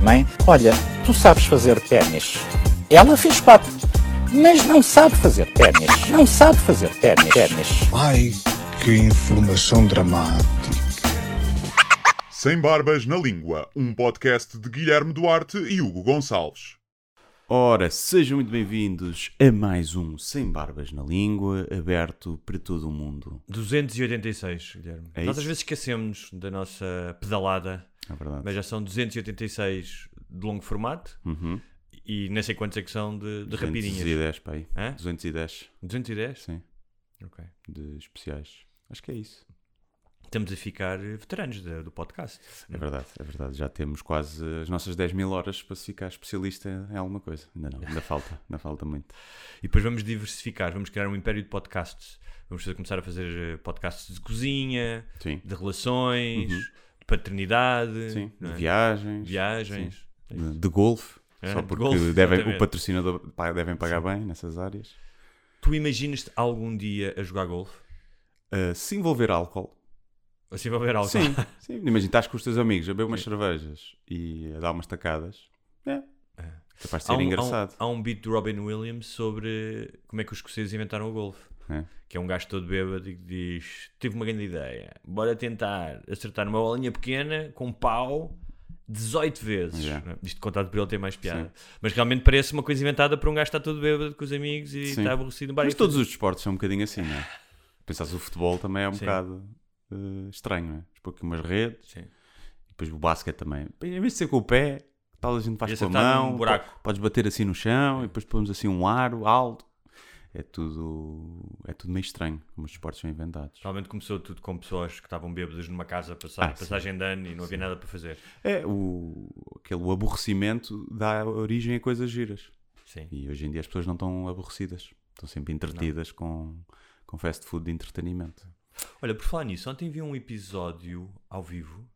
Mãe, olha, tu sabes fazer ténis. Ela fez quatro, mas não sabe fazer ténis. Não sabe fazer ténis. ténis. Ai, que informação dramática. Sem Barbas na Língua, um podcast de Guilherme Duarte e Hugo Gonçalves. Ora, sejam muito bem-vindos a mais um Sem Barbas na Língua, aberto para todo o mundo. 286, Guilherme. É Nós isso? às vezes esquecemos da nossa pedalada, É verdade. mas já são 286 de longo formato Uhum. e nem sei quantos é que são de, de rapidinhas. 210, pá aí. Hã? 210, 210? sim, Ok. de especiais. Acho que é isso. Estamos a ficar eh, veteranos da- do podcast. É verdade, é verdade. Já temos quase as nossas 10 mil horas para se ficar especialista em alguma coisa. Ainda não, ainda falta, ainda falta muito. E depois vamos diversificar, vamos criar um império de podcasts. Vamos começar a fazer eh, podcasts de cozinha, Sim, de relações, Uhum. de paternidade, sim. não De é? viagens, viagens. sim. de, de golfe. É, Só de porque golfe, devem, o patrocinador devem pagar bem nessas áreas. Tu imaginas-te algum dia a jogar golfe? Uh, se envolver álcool, Assim vai haver algo. Sim, sim. Imagina, estás com os teus amigos a beber umas cervejas e a dar umas tacadas. É. Capaz de ser Há um, engraçado. Há um, há um beat do Robin Williams sobre como é que os escoceses inventaram o golfe. É. Que é um gajo todo bêbado e que diz: Tive uma grande ideia, bora tentar acertar numa bolinha pequena com um pau 18 vezes. Yeah. É? Isto contado por ele tem mais piada. Sim. Mas realmente parece uma coisa inventada para um gajo que está todo bêbado com os amigos e Sim. está aborrecido no bar. Mas todos os desportos são um bocadinho assim, não é? Pensares o futebol também é um Sim. bocado eh, estranho, não é? Pôr aqui umas redes Sim. e depois o basquete também. Em vez de ser com o pé, tal a gente faz com a mão, buraco. po- podes bater assim no chão e depois pomos assim um aro alto. É tudo, é tudo meio estranho como os desportos são inventados. Realmente começou tudo com pessoas que estavam bêbadas numa casa a passar, Ah, sim. passagem de ano e não havia nada para fazer. É, o, aquele aborrecimento dá origem a coisas giras. Sim. E hoje em dia as pessoas não estão aborrecidas. Estão sempre entretidas com, com fast food de entretenimento. Olha, por falar nisso, ontem vi um episódio ao vivo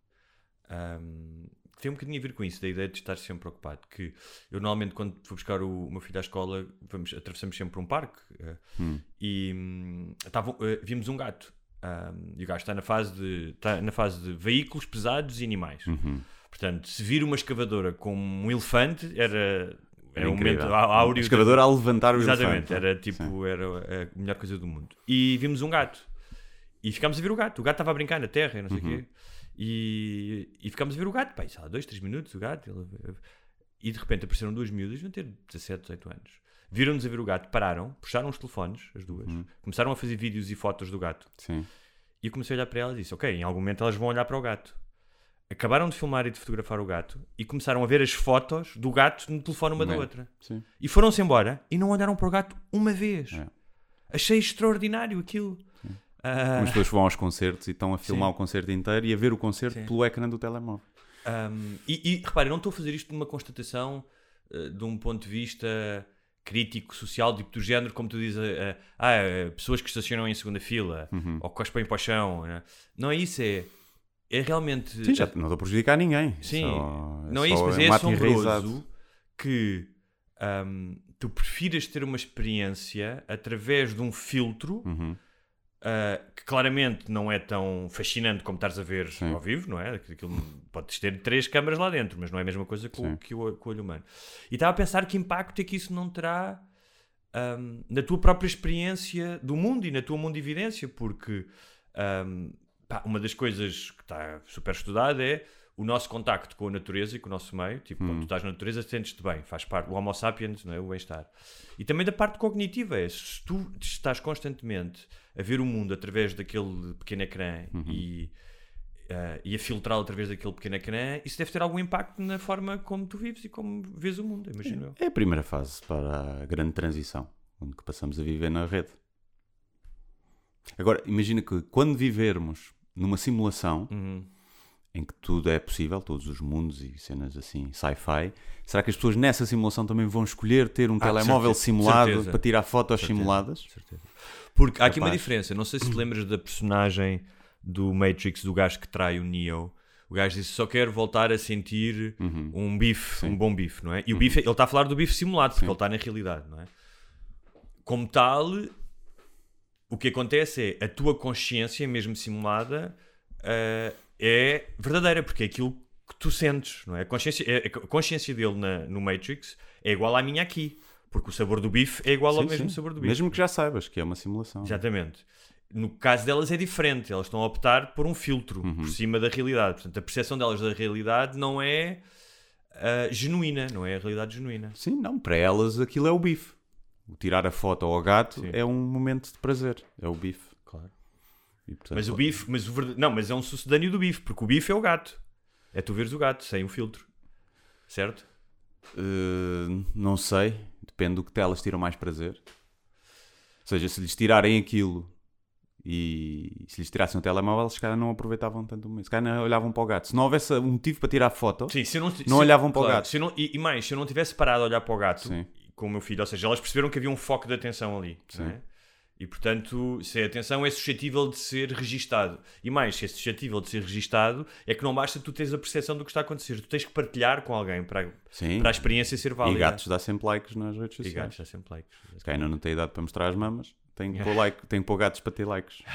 ahm, que tem um bocadinho a ver com isso, da ideia de estar sempre ocupado. Que eu normalmente, quando vou buscar o, o meu filho à escola, vamos, atravessamos sempre um parque eh, Hum. e hum, estavam- eh, vimos um gato. ahm, e o gato está na fase de está na fase de veículos pesados e animais. Uhum. Portanto, se vir uma escavadora com um elefante, era, era um momento áureo. A escavadora a levantar o Exatamente, elefante. era tipo, era a melhor coisa do mundo. E vimos um gato. E ficámos a ver o gato. O gato estava a brincar na terra e não sei o Uhum. quê. E, e ficámos a ver o gato. E sei lá, dois, três minutos o gato. ele- E de repente apareceram duas miúdas, vão ter 17, 18 anos. Viram-nos a ver o gato, pararam, puxaram os telefones, as duas, Uhum. começaram a fazer vídeos e fotos do gato. Sim. E eu comecei a olhar para elas e disse: Ok, em algum momento elas vão olhar para o gato. Acabaram de filmar e de fotografar o gato e começaram a ver as fotos do gato no telefone uma da É. outra. Sim. E foram-se embora e não olharam para o gato uma vez. É. Achei extraordinário aquilo. Ah, Como as pessoas vão aos concertos e estão a filmar Sim. o concerto inteiro e a ver o concerto Sim. pelo ecrã do telemóvel. um, e, e repare, eu não estou a fazer isto numa constatação eh, de um ponto de vista crítico, social, tipo do género, como tu dizes, eh, ah, pessoas que estacionam em segunda fila Uhum. ou cospem para o chão. né? Não é isso, é, é realmente. Sim, já não estou a prejudicar ninguém. Sim, Só- não é isso, mas um é enraizado. assombroso que ahm, tu prefiras ter uma experiência através de um filtro Uhum. Ah, que claramente não é tão fascinante como estares a ver Sim. ao vivo, não é? Aquilo, podes ter três câmaras lá dentro, mas não é a mesma coisa com, Sim. que o, o olho humano. E estava a pensar que impacto é que isso não terá ahm, na tua própria experiência do mundo e na tua mundividência, porque ahm, pá, uma das coisas que está super estudada é o nosso contacto com a natureza e com o nosso meio. Tipo, quando tu estás na natureza, sentes-te bem, faz parte, o Homo sapiens, não é? o bem-estar. E também da parte cognitiva, é se tu estás constantemente a ver o mundo através daquele pequeno ecrã e, ah, e a filtrá-lo através daquele pequeno ecrã, isso deve ter algum impacto na forma como tu vives e como vês o mundo, imagino eu. É a primeira fase para a grande transição, onde passamos a viver na rede. Agora, imagina que quando vivermos numa simulação, Uhum. Em que tudo é possível, todos os mundos e cenas assim, sci-fi, será que as pessoas nessa simulação também vão escolher ter um Ah, telemóvel certeza, simulado certeza. para tirar fotos Certeza. simuladas? Certeza. Porque há aqui uma diferença. Não sei se te lembras da personagem do Matrix, do gajo que trai o Neo. O gajo disse: só quero voltar a sentir um bife, um bom bife, não é? E o bife, ele está a falar do bife simulado, porque ele está na realidade, não é? Como tal, o que acontece é a tua consciência, mesmo simulada, eh, é verdadeira, porque é aquilo que tu sentes, não é? A consciência, é- a consciência dele na- no Matrix é igual à minha aqui, porque o sabor do bife é igual ao Sim, mesmo sim. sabor do bife. Mesmo que já saibas que é uma simulação. Exatamente. No caso delas é diferente, elas estão a optar por um filtro Uhum. por cima da realidade. Portanto, a percepção delas da realidade não é ah, genuína, não é a realidade genuína. Sim, não, para elas aquilo é o bife. O tirar a foto ao gato Sim. é um momento de prazer, é o bife. Claro. E, portanto, Mas o bife, mas o verde... não, mas é um sucedâneo do bife, porque o bife é o gato. É tu veres o gato sem o filtro. Certo? Uh, não sei, depende do que telas tiram mais prazer. Ou seja, se lhes tirarem aquilo e se lhes tirassem o telemóvel, eles se calhar não aproveitavam tanto o momento. Se calhar não olhavam para o gato. Se não houvesse um motivo para tirar foto, Sim, se não, Não olhavam para o gato. Se não, e, e mais, se eu não tivesse parado a olhar para o gato Sim. com o meu filho, ou seja, elas perceberam que havia um foco de atenção ali. não é? E portanto, se a atenção é suscetível de ser registado. E mais, se é suscetível de ser registado, é que não basta tu teres a percepção do que está a acontecer. Tu tens que partilhar com alguém para, sim. para a experiência ser válida. e gatos dá sempre likes nas redes E sociais. gatos, dá sempre likes. Se calhar ainda não tem idade para mostrar as mamas, tem que pôr, like, tem que pôr gatos para ter likes.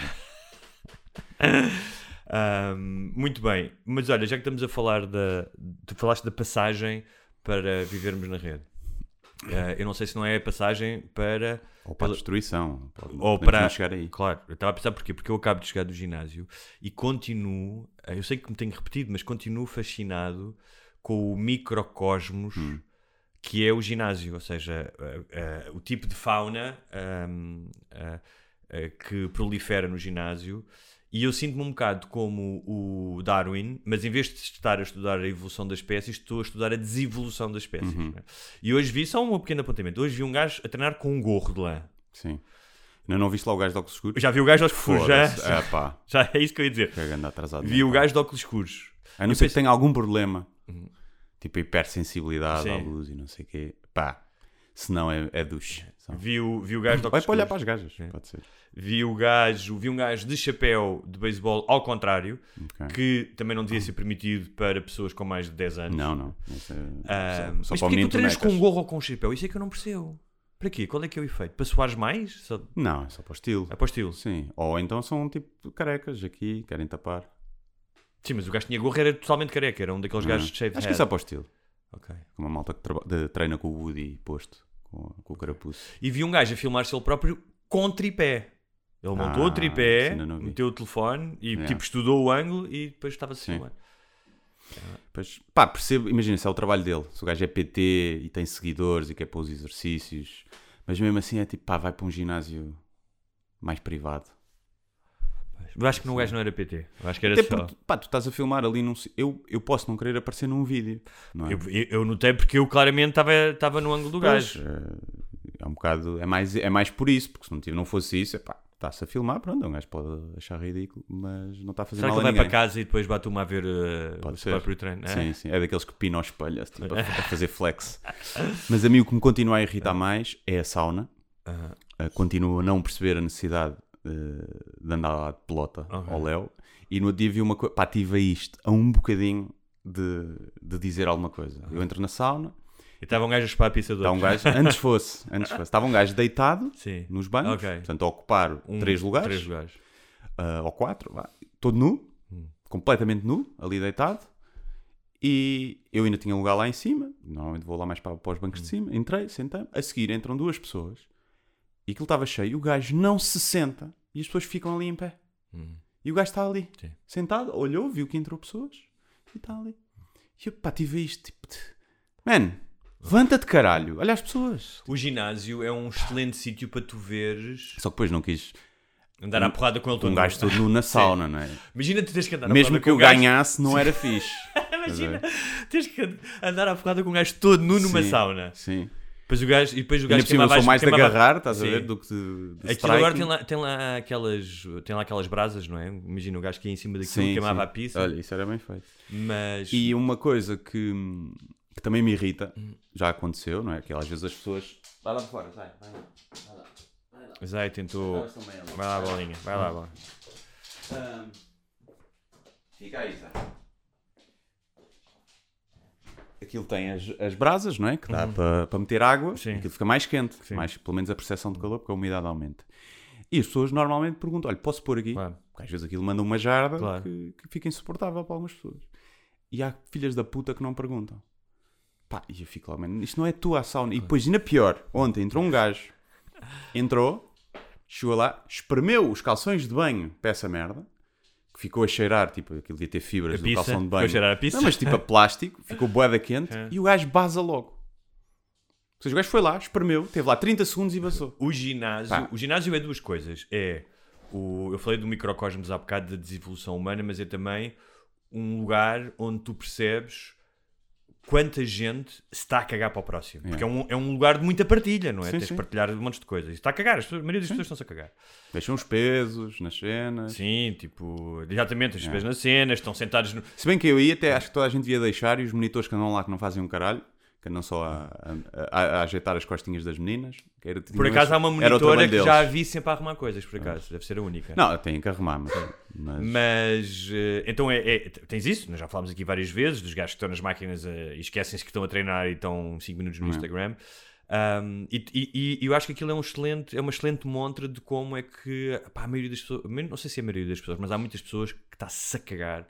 Ahm, muito bem, mas olha, já que estamos a falar da. Tu falaste da passagem para vivermos na rede. Ah, eu não sei se não é a passagem para. Ou para a destruição. Pode- ou para. chegar aí. Claro, eu estava a pensar porquê? Porque eu acabo de chegar do ginásio e continuo. ah, Eu sei que me tenho repetido, mas continuo fascinado com o microcosmos Hum. que é o ginásio, ou seja, ah, ah, o tipo de fauna ah, ah, que prolifera no ginásio. E eu sinto-me um bocado como o Darwin, mas em vez de estar a estudar a evolução das espécies, estou a estudar a desevolução das espécies. Uhum. né? E hoje vi, só um pequeno apontamento, hoje vi um gajo a treinar com um gorro de lã. Sim. Ainda não viste lá o gajo de óculos escuros? Já vi o gajo de óculos escuros, já. É pá, já é isso que eu ia dizer. que anda atrasado. Vi o mental. gajo de óculos escuros. A não Eu ser que tenha algum problema, tipo hipersensibilidade à Sim. luz e não sei o quê, pá, se não é, é duche. Só. Vi o, vi o gajo de Vai para olhar para as gajas, Sim. pode ser. Vi o gajo, vi um gajo de chapéu de beisebol ao contrário, Ok. que também não devia ser permitido para pessoas com mais de 10 anos. Não, não. Isso é- Ah, só- só mas porquê que tu treinas com um gorro ou com um chapéu? Isso é que eu não percebo. Para quê? Qual é que é o efeito? Para suares mais? Só... Não, é só para o estilo. É para o estilo. Sim. Ou então são tipo carecas aqui, querem tapar. Sim, mas o gajo que tinha gorro era totalmente careca, era um daqueles gajos de shaved Acho que head. isso é para o estilo. Ok. Uma malta que treina com o Woody posto, com, com o carapuço. E vi um gajo a filmar-se ele próprio com tripé. Ele montou Ah, o tripé, meteu o telefone e Yeah. tipo estudou o ângulo e depois estava-se a filmar. Pois, pá, percebo, imagina se é o trabalho dele. Se o gajo é PT e tem seguidores e quer pôr os exercícios, mas mesmo assim é tipo, pá, vai para um ginásio mais privado. Eu acho que no gajo não era PT. Eu acho que era Até só. porque, pá, tu estás a filmar ali num. Eu, eu posso não querer aparecer num vídeo, não é? Eu, eu- eu notei porque eu claramente estava no ângulo do Pois, gajo. é, é um bocado. É mais, é mais por isso, porque se não, tive- não fosse isso, é pá, está-se a filmar, pronto, um gajo pode achar ridículo, mas não está a fazer Será que mal ele a vai para casa e depois bate uma a ver uh, Pode o ser. próprio treino? Sim, sim. É daqueles que pinam ao espelho, assim, tipo, a, a fazer flex. Mas a mim o que me continua a irritar mais é a sauna. Uh, continuo a não perceber a necessidade uh, de andar lá de pelota Ok. ao Léo. E no dia vi uma coisa, pá, tive isto, a um bocadinho de, de dizer alguma coisa. Eu entro na sauna, E estava um gajo a chupar a pizza do um gajo, antes fosse, antes fosse, estava um gajo deitado Sim. nos bancos, Ok. portanto a ocupar Um, três lugares, Três lugares. uh, ou quatro, vá, todo nu, Hum. completamente nu, ali deitado. E eu ainda tinha um lugar lá em cima, normalmente vou lá mais para, para os bancos Hum. de cima. Entrei, sentei A seguir entram duas pessoas e aquilo estava cheio. O gajo não se senta e as pessoas ficam ali em pé. Hum. E o gajo está ali, Sim. sentado, olhou, viu que entrou pessoas e está ali. E eu, pá, tive isto, tipo, de... man, levanta-te caralho, olha as pessoas. O ginásio é um excelente sítio para tu veres Só que depois não quis andar à porrada com ele todo um gajo todo nu na sauna, não é? Imagina tu tens que andar à Mesmo que eu gajo- ganhasse, não era fixe. Imagina, tens que andar à porrada com um gajo todo nu numa Sim, sauna. Sim. Depois o gajo, e depois o gajo queimava sou mais de queimava- agarrar, estás a Sim. ver, do que de, de Aquilo agora tem lá, tem, lá aquelas, tem lá aquelas brasas, não é? Imagina o gajo que ia em cima daquilo Sim, queimava sim. a pizza. Olha, isso era bem feito. Mas E uma coisa que, que também me irrita, Hum. já aconteceu, não é? Que às vezes as pessoas. Vai lá de fora, sai, vai lá. Zé tentou. Elas também ali. Vai lá, bolinha, vai lá, bola. Ahm, Fica aí, Zé. Aquilo tem as, as brasas, não é? Que dá para para meter água. Uhum. Sim. Aquilo fica mais quente. Sim. Mais, pelo menos a percepção de calor, porque a umidade aumenta. E as pessoas normalmente perguntam: olha, posso pôr aqui? Claro. Porque às vezes aquilo manda uma jarda Claro. que, que fica insuportável para algumas pessoas. E há filhas da puta que não perguntam. Pá, e eu fico lá, mano, isto não é tua sauna. E depois, ainda pior, ontem entrou um gajo, entrou, chegou lá, espremeu os calções de banho para essa merda, que ficou a cheirar, tipo, aquilo devia ter fibras A do pizza? calção de Ficou banho. a cheirar a pizza? Não, mas tipo a plástico, ficou boeda quente, É. e o gajo baza logo. Ou seja, o gajo foi lá, espremeu, teve lá 30 segundos e vazou. O ginásio, Pá. o ginásio é duas coisas. É o, eu falei do microcosmos há bocado da desevolução humana, mas é também um lugar onde tu percebes quanta gente se está a cagar para o próximo. Porque é um, é um lugar de muita partilha, não é? Sim, Tens sim. de partilhar um monte de coisas. E está a cagar, as pessoas- a maioria das pessoas estão-se a cagar. Deixam os pesos nas cenas. Sim, tipo, exatamente, É. os pés nas cenas, estão sentados no. Se bem que eu ia, até acho que toda a gente devia deixar e os monitores que andam lá que não fazem um caralho, que andam só a, a- a- a ajeitar as costinhas das meninas. Era, Por acaso há uma monitora que já a vi sempre a arrumar coisas, por acaso. Deve ser a única. Não, têm que arrumar, mas. mas- Mas eh, então é, é- tens isso, nós já falámos aqui várias vezes, dos gajos que estão nas máquinas eh, e esquecem-se que estão a treinar e estão 5 minutos no Instagram. Um, e, e- e eu acho que aquilo é, um excelente, é uma excelente montra de como é que pá, a maioria das pessoas, não sei se é a maioria das pessoas, mas há muitas pessoas que está-se a cagar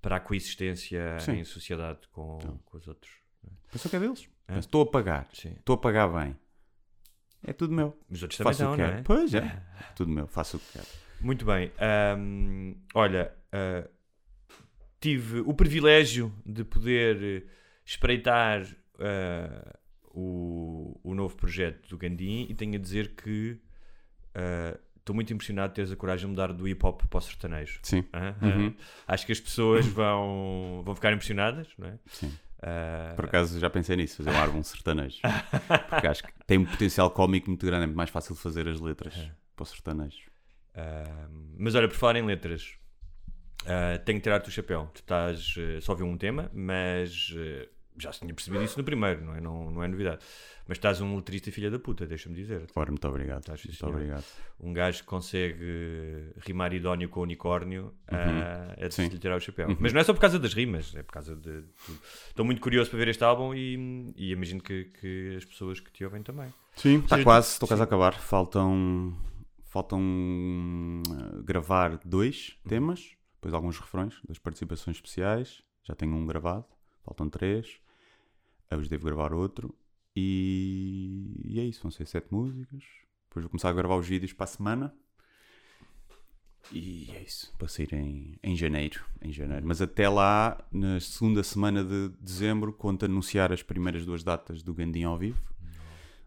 para a coexistência Sim. em sociedade com, com os outros. Pensa que é deles. É. Estou a pagar. Estou a pagar bem. É tudo meu. Os outros também Faço o que não quero. é? Pois é. Tudo meu. Faço o que quero. Muito bem. Ahm, olha, ah, tive o privilégio de poder eh, espreitar ah, o, o novo projeto do Gandim e tenho a dizer que ah, estou muito impressionado de teres a coragem de mudar do hip hop para o sertanejo. Sim. Uhum. Acho que as pessoas vão, vão ficar impressionadas, não é? Sim. Ah, Por acaso já pensei nisso, fazer um álbum sertanejo. Porque acho que tem um potencial cómico muito grande. É muito mais fácil fazer as letras para o sertanejo. Ah, mas olha, por falar em letras, ah, tenho que tirar-te o chapéu. Tu estás só ver um tema, mas já se tinha percebido isso no primeiro, não é, não, não é novidade. Mas estás um letrista filha da puta, deixa-me dizer. Ora, muito obrigado. Estás, muito senhor. obrigado. Um gajo que consegue rimar idóneo com unicórnio ah, é de se Uhum. Lhe tirar o chapéu. Mas não é só por causa das rimas, é por causa de. Estou muito curioso para ver este álbum e, e imagino que, que as pessoas que te ouvem também. Sim, está quase, estou quase a acabar. Faltam, faltam uh, gravar dois temas, depois alguns refrões das participações especiais. Já tenho um gravado, faltam três. Hoje devo gravar outro. E, e é isso, vão ser sete músicas. Depois vou começar a gravar os vídeos para a semana. E é isso, para sair em, em janeiro, em janeiro. Mas até lá, na segunda semana de dezembro, conto anunciar as primeiras duas datas do Gandim ao vivo.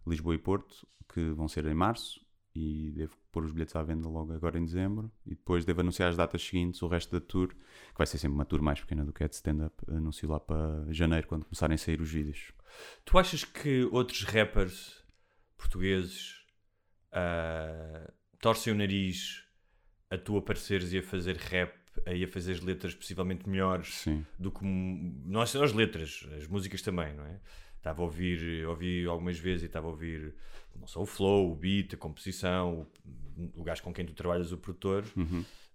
Lisboa e Porto, que vão ser em março, e devo pôr os bilhetes à venda logo agora em dezembro, e depois devo anunciar as datas seguintes, o resto da tour, que vai ser sempre uma tour mais pequena do que é de stand-up, anuncio lá para janeiro, quando começarem a sair os vídeos. Tu achas que outros rappers portugueses ah, torcem o nariz a tu apareceres e a fazer rap e a fazer as letras possivelmente melhores Sim. do que não só as letras, as músicas também, não é? Estava a ouvir, ouvi algumas vezes e estava a ouvir não só o flow, o beat, a composição, o, o gajo com quem tu trabalhas, o produtor.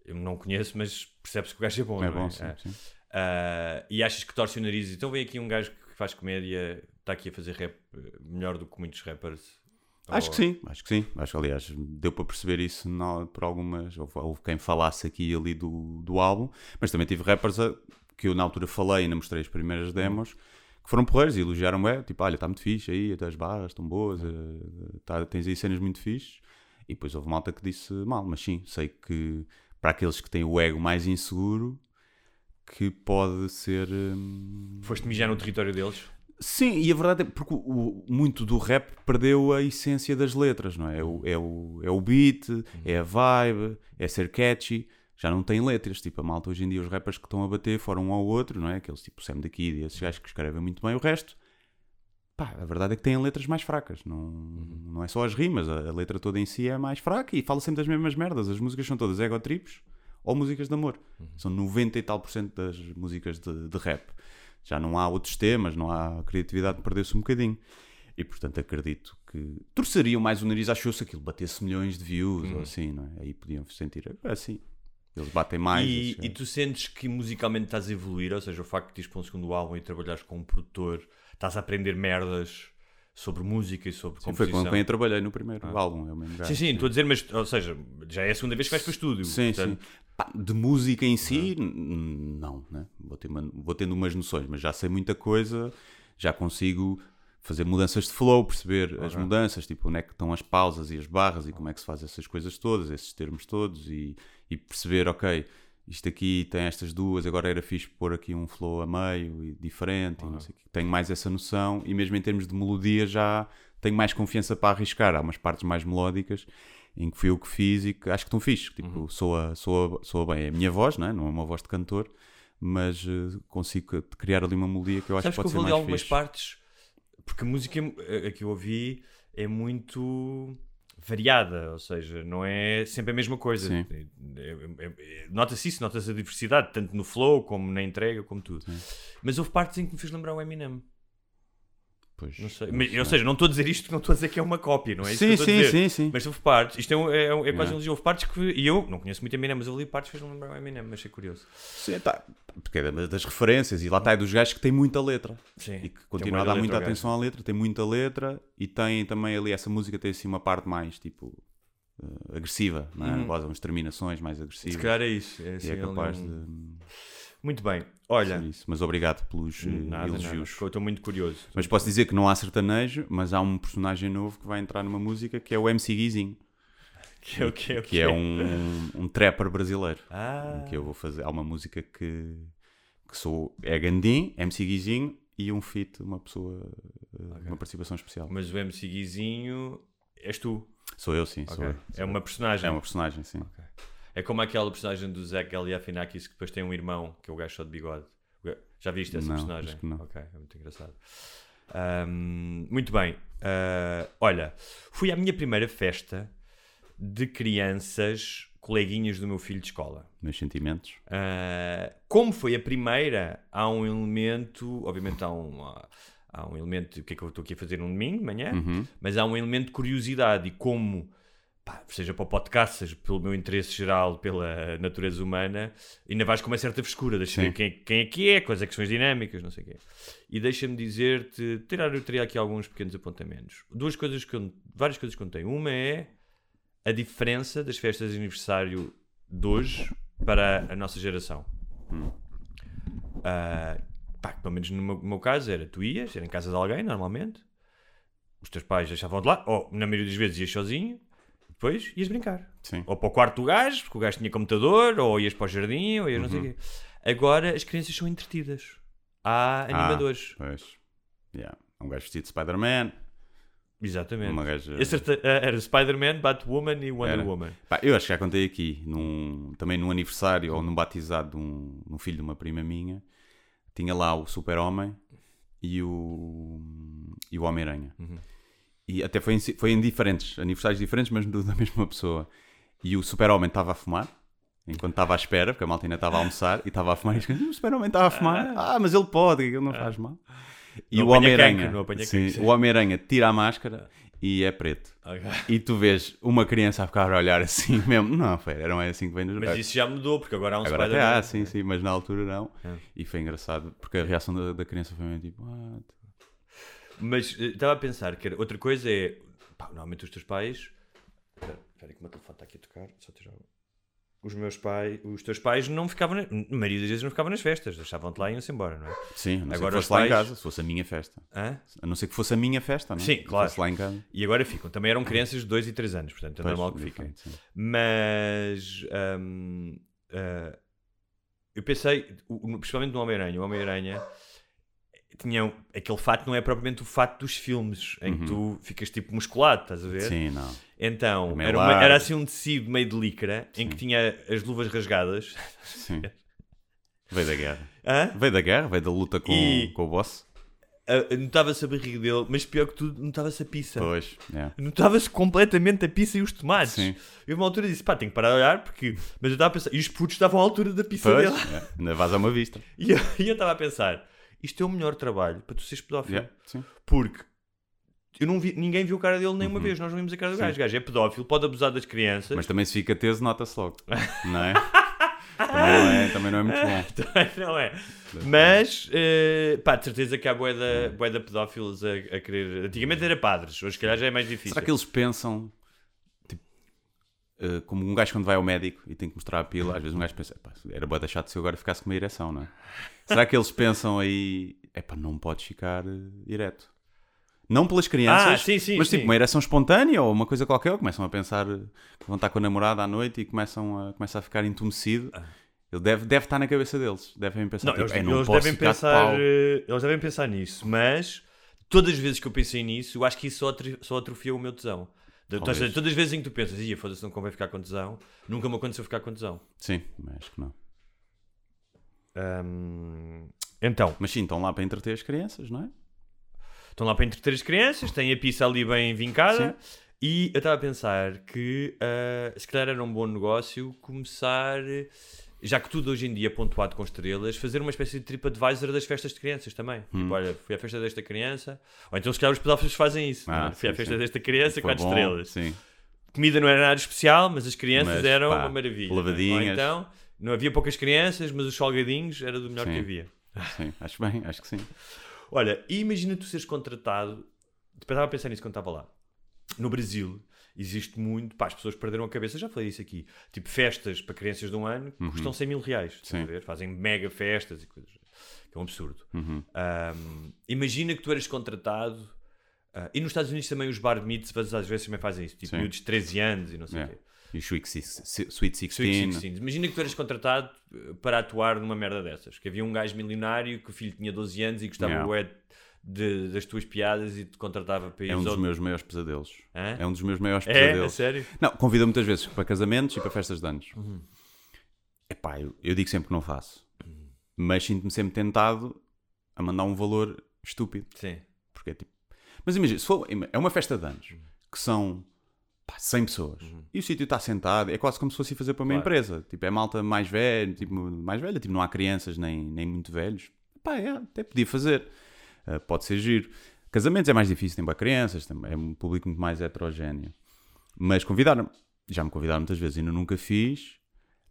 Eu não conheço, mas percebe-se que o gajo é bom. Uhum. É não bom, sim, Ah, sim. ah, e achas que torce o nariz? Então vem aqui um gajo que faz comédia, está aqui a fazer rap melhor do que muitos rappers. Acho que sim, acho que sim. Acho que, aliás, deu para perceber isso na- por algumas. Houve, houve quem falasse aqui e ali do, do álbum, mas também tive rappers a- que eu na altura falei e ainda mostrei as primeiras demos que foram porreiros e elogiaram-me. é, Tipo, olha, está muito fixe aí, até as barras estão boas, eh, tá- tens aí cenas muito fixes. E depois houve malta que disse mal, mas sim, sei que para aqueles que têm o ego mais inseguro, que pode ser. hum, Foste mijar no território deles? Sim, e a verdade é porque o, o- muito do rap perdeu a essência das letras, não é? É o, é o, é o beat, é a vibe, é ser catchy. Já não tem letras, tipo a malta hoje em dia, os rappers que estão a bater foram um ao outro, não é? Aqueles tipo Sam da Kid e esses gajos que escrevem muito bem. O resto pá, a verdade é que têm letras mais fracas. Não, não é só as rimas, a, a letra toda em si é mais fraca e fala sempre das mesmas merdas. As músicas são todas ego trips ou músicas de amor. São 90 e tal por cento das músicas de, de rap. Já não há outros temas, não há a criatividade perdeu-se um bocadinho. E portanto acredito que torceriam mais o nariz à show se aquilo batesse milhões de views ou assim, não é? Aí podiam sentir assim. Eles batem mais. E, e tu sentes que musicalmente estás a evoluir, ou seja, o facto de ires para um segundo álbum e trabalhares com um produtor, estás a aprender merdas sobre música e sobre Sim, foi composição. com quem eu trabalhei no primeiro álbum, é o mesmo gajo. Sim, sim, estou a dizer, mas, ou seja, já é a segunda vez que vais para o estúdio. Sim, portanto, sim. Pá, de música em si, n- não, né? Vou, ter uma- vou tendo umas noções, mas já sei muita coisa, já consigo fazer mudanças de flow, perceber as mudanças, tipo onde é que estão as pausas e as barras e como é que se faz essas coisas todas, esses termos todos e, e perceber, ok, isto aqui tem estas duas, agora era fixe pôr aqui um flow a meio e diferente, e não sei o quê. tenho mais essa noção e mesmo em termos de melodia já tenho mais confiança para arriscar, há umas partes mais melódicas em que fui eu que fiz e que acho que estão fixe, tipo, soa, soa, soa bem, é a minha voz, não é? Não é uma voz de cantor, mas eh, consigo criar ali uma melodia que eu acho Sabes que que pode eu ser mais algumas fixe. partes, porque a música eh, que eu ouvi é muito variada, ou seja, não é sempre a mesma coisa. Sim. É- é- é- Nota-se isso, nota-se a diversidade, tanto no flow como na entrega, como tudo. Mas houve partes em que me fez lembrar o Eminem. Pois, Não sei. não Mas, ou seja, não estou a dizer isto, não estou a dizer que é uma cópia, não é isso Sim, a sim, dizer. sim, sim. Mas houve partes, isto é, um- é, um- é quase um elogio, houve partes que, e eu não conheço muito Eminem, mas eu li partes que fez-me lembrar o Eminem, achei curioso. Sim, tá, porque é da- das referências e lá está é dos gajos que têm muita letra Sim. e que Tem continua a dar muita atenção à letra, tem muita letra e tem também ali essa música tem assim uma parte mais tipo eh, agressiva, não é? Voz, umas terminações mais Se agressivas. calhar é isso. É, e assim, é capaz um- de Muito bem. Olha, ser isso. Mas obrigado pelos eh, nada, nada. elogios. Eu estou muito curioso. Mas posso dizer que não há sertanejo, mas há um personagem novo que vai entrar numa música que é o MC Guizinho, Que é o que é, que é um, um trapper brasileiro. Ah, Que eu vou fazer. Há uma música que, que sou. É Gandim, MC Guizinho e um feat, uma pessoa. eh, Uma participação especial. mas o MC Guizinho és tu. Sou eu, sim. Sou eu. É uma personagem. É uma personagem, sim. É como aquela personagem do Zé Galifianakis que depois tem um irmão que é o gajo só de bigode. Já viste essa Não, personagem? acho que não. Ok, é muito engraçado. Ahm, muito bem. Ah, olha, fui à minha primeira festa de crianças, coleguinhas do meu filho de escola. Meus sentimentos. Uh, como foi a primeira, há um elemento, obviamente há um, há, um elemento, o que é que eu estou aqui a fazer num domingo de manhã, Uhum. mas há um elemento de curiosidade e como, pá, seja para o podcast, seja pelo meu interesse geral pela natureza humana, ainda vais com uma certa frescura, deixa Sim. ver quem, quem é que é, quais é que são as dinâmicas, não sei o quê. E deixa-me dizer-te, tirar, eu teria aqui alguns pequenos apontamentos. Duas coisas que eu, várias coisas que eu tenho. Uma é a diferença das festas de aniversário de hoje para a nossa geração. Ah, pá, pelo menos no meu, no meu caso era tu ias, era em casa de alguém normalmente, os teus pais deixavam-te lá, ou na maioria das vezes ias sozinho, depois ias brincar. Sim. Ou para o quarto do gajo, porque o gajo tinha computador, ou ias para o jardim, ou ias não sei o Uhum. quê. Agora as crianças são entretidas. Há animadores. Ah, pois. Yeah. Um gajo vestido de Spider-Man. Exatamente. Uma gaja- Esse era, Spider-Man, Batwoman e Wonder Era. Woman. Pá, eu acho que já contei aqui, num, também num aniversário ou num batizado de um, um filho de uma prima minha, tinha lá o Super-Homem e o, e o Homem-Aranha. Uhum. E até foi em, foi em diferentes, aniversários diferentes, mas do- da mesma pessoa. E o Super-Homem estava a fumar, enquanto estava à espera, porque a malta ainda estava a almoçar e estava a fumar. E caras, o Super-Homem estava a fumar. Ah, mas ele pode, ele não faz mal. E Não o Homem-Aranha, o Homem-Aranha tira a máscara e é preto. E tu vês uma criança a ficar a olhar assim mesmo. Não, foi, não é assim que vem nos Mas isso já mudou, porque agora há um Agora até há, sim, sim, mas na altura não. É. E foi engraçado, porque a reação da, da criança foi meio tipo. "Ah, Mas eh, estava a pensar que era- outra coisa é. Pá, normalmente os teus pais. Espera espera aí que o meu telefone está aqui a tocar. Só tirar. Os meus pais. Os teus pais não ficavam. Na, na maioria das vezes não ficavam nas festas. Deixavam-te lá e iam-se embora, não é? Sim, a não Agora os fosse lá em pais- casa, se fosse a minha festa. Hã? A não ser que fosse a minha festa, não é? Sim, Se claro. fosse lá em casa. E agora ficam. Também eram crianças de 2 e 3 anos, portanto é Pois, normal que fiquem. diferente, sim. Mas. hum, ah, eu pensei, o- principalmente no Homem-Aranha. O Homem-Aranha tinha. Aquele fato não é propriamente o fato dos filmes, em que tu ficas tipo musculado, estás a ver? Uhum. Sim, não. Então, É era, uma- era assim um tecido meio de licra em que tinha as luvas rasgadas. Sim. Veio da guerra. Hã? Veio da guerra, veio da luta com, E- com o boss. ah, notava-se a barriga dele, mas pior que tudo, notava-se a pizza. Pois, é. Notava-se completamente a pizza e os tomates. Sim. Eu, uma altura, disse: pá, tenho que parar de olhar, porque. Mas eu estava a pensar, e os putos estavam à altura da pizza Pois, dele. é. ainda vais a uma vista. E eu estava a pensar: isto é o melhor trabalho para tu seres pedófilo. Yeah. Porque eu não vi, ninguém viu a cara dele nenhuma Uhum. vez, nós não vimos a cara do gajo. O gajo é pedófilo, pode abusar das crianças. Mas também se fica teso, nota-se logo. Não é? também, não é também não é muito bom. Também não é. Mas, eh, pá, de certeza que há boeda, boeda pedófilos a, a querer. Antigamente era padres, hoje, se calhar, já é mais difícil. Será que eles pensam, eh, como um gajo quando vai ao médico e tem que mostrar a pila, às vezes um gajo pensa, "Epá, era boa deixar de se eu agora ficasse com uma ereção, não é? Será que eles pensam aí, epá, não podes ficar eh, ereto? Não pelas crianças, Ah, sim, sim, mas tipo sim. uma ereção espontânea ou uma coisa qualquer, ou começam a pensar eh, que vão estar com a namorada à noite e começam a, começa a ficar entumecido. Ele deve, deve estar na cabeça deles, devem pensar, Não, tipo, eles, "Ei, não eles devem de pensar, pau." eh, eles devem pensar nisso, mas todas as vezes que eu pensei nisso, eu acho que isso só, só atrofia o meu tesão. Seja, todas as vezes em que tu pensas, ia, foda-se, não convém ficar com tesão, nunca me aconteceu ficar com tesão. Sim, mas acho que não. Ahm, então, Mas sim, estão lá para entreter as crianças, não é? estão lá para entreter as crianças, têm a pizza ali bem vincada. E eu estava a pensar que ah, se calhar era um bom negócio começar, já que tudo hoje em dia é pontuado com estrelas, fazer uma espécie de TripAdvisor das festas de crianças também. Hum. Tipo, olha, fui à festa desta criança, ou então se calhar os pedófilos fazem isso. Ah, é? fui à sim, festa sim. desta criança, Foi quatro bom, estrelas. Sim. Comida não era nada especial, mas as crianças Mas, eram pá, uma maravilha. Ou lavadinhas. então, não havia poucas crianças, mas os salgadinhos era do melhor Sim. que havia. Sim, acho bem, acho que sim. Olha, imagina tu seres contratado. Estava a pensar nisso quando estava lá. No Brasil, existe muito. Pá, as pessoas perderam a cabeça, já falei isso aqui. Tipo, festas para crianças de um ano que custam 100 mil reais. Uhum. Fazem mega festas e coisas. Que é um absurdo. Uhum. Ahm, imagina que tu eras contratado. ah, e nos Estados Unidos também os bar mitzvahs às vezes também fazem isso. Tipo, Sim. miúdos de 13 anos e não sei o É. quê. E Sweet 16. Sweet 16. Imagina que tu eras contratado eh, para atuar numa merda dessas. Que havia um gajo milionário que o filho tinha 12 anos e gostava Yeah. De, das tuas piadas e te contratava para ir É um dos ao- meus maiores pesadelos. Hã? É um dos meus maiores É, a pesadelos. sério? Não, convida muitas vezes para casamentos e para festas de anos. Uhum. Epá, eu, eu digo sempre que não faço. Mas sinto-me sempre tentado a mandar um valor estúpido. Sim. Porque é tipo... Mas imagina, se for, é uma festa de anos que são pá, 100 pessoas e o sítio está sentado, é quase como se fosse fazer para uma Uhum. Claro. empresa. Tipo, é malta mais velha, tipo, mais velha, tipo, não há crianças nem, nem muito velhos. Pá, é, até podia fazer. Uh, pode ser giro. Casamentos é mais difícil, tem para crianças, também é um público muito mais heterogéneo. Mas convidaram já me convidaram muitas vezes, ainda nunca fiz,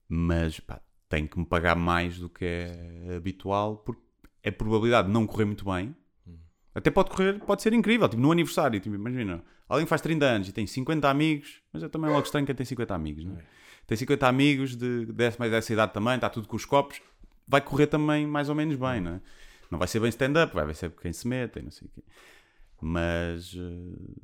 mas pá, tenho que me pagar mais do que é habitual, porque é probabilidade de não correr muito bem. Até pode correr, pode ser incrível, tipo no aniversário, tipo, imagina, alguém que faz 30 anos e tem 50 amigos, mas eu também logo estranho quem tem 50 amigos, não é? Tem 50 amigos de, dessa, mais dessa idade também, está tudo com os copos, vai correr também mais ou menos bem, não é? Não vai ser bem stand-up, vai ser quem se mete e não sei o quê. Mas, uh,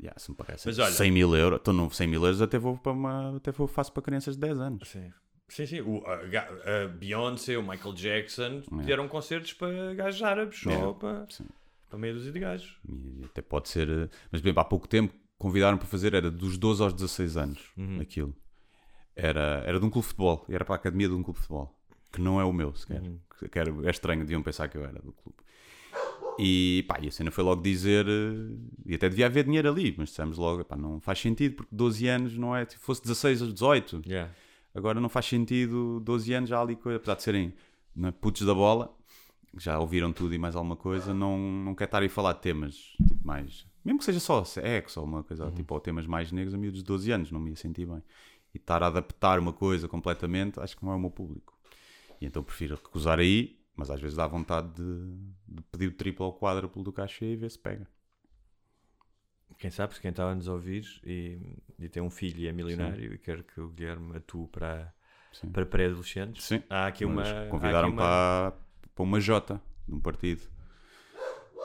yeah, se me parece Mas olha- 100 mil euros, então não 100 mil euros até vou para uma, até vou, faço para crianças de 10 anos. Sim. Sim, sim. O, a, a Beyoncé, o Michael Jackson deram concertos para gajos árabes, É, para, sim. para meia dúzia de gajos. E até pode ser. eh, Mas, por exemplo, há pouco tempo convidaram para fazer, era dos 12 aos 16 anos, Uhum. aquilo. Era, era de um clube de futebol, era para a academia de um clube de futebol, que não é o meu sequer. Uhum. Que- era- é estranho, deviam pensar que eu era do clube. E pá, e a cena foi logo dizer, eh, e até devia haver dinheiro ali, mas dissemos logo, pá, não faz sentido, porque 12 anos não é, se fosse 16 ou 18, Yeah. Agora não faz sentido 12 anos já há ali coisa, apesar de serem é, putos da bola, já ouviram tudo e mais alguma coisa, não, não quer estar aí a falar de temas tipo, mais. Mesmo que seja só sexo ou uma coisa, tipo, ou temas mais negros a miúdos de 12 anos, não me ia sentir bem. E estar a adaptar uma coisa completamente, acho que não é o meu público. E então prefiro recusar aí, mas às vezes dá vontade de, de pedir o triplo ou quádruplo do cachê e ver se pega. Quem sabe, se quem está a nos ouvir e, e tem um filho e é milionário e quer que o Guilherme atue para, Sim. para pré-adolescentes, Sim. há aqui uma. Há aqui convidaram uma- para, para uma Jota de um partido.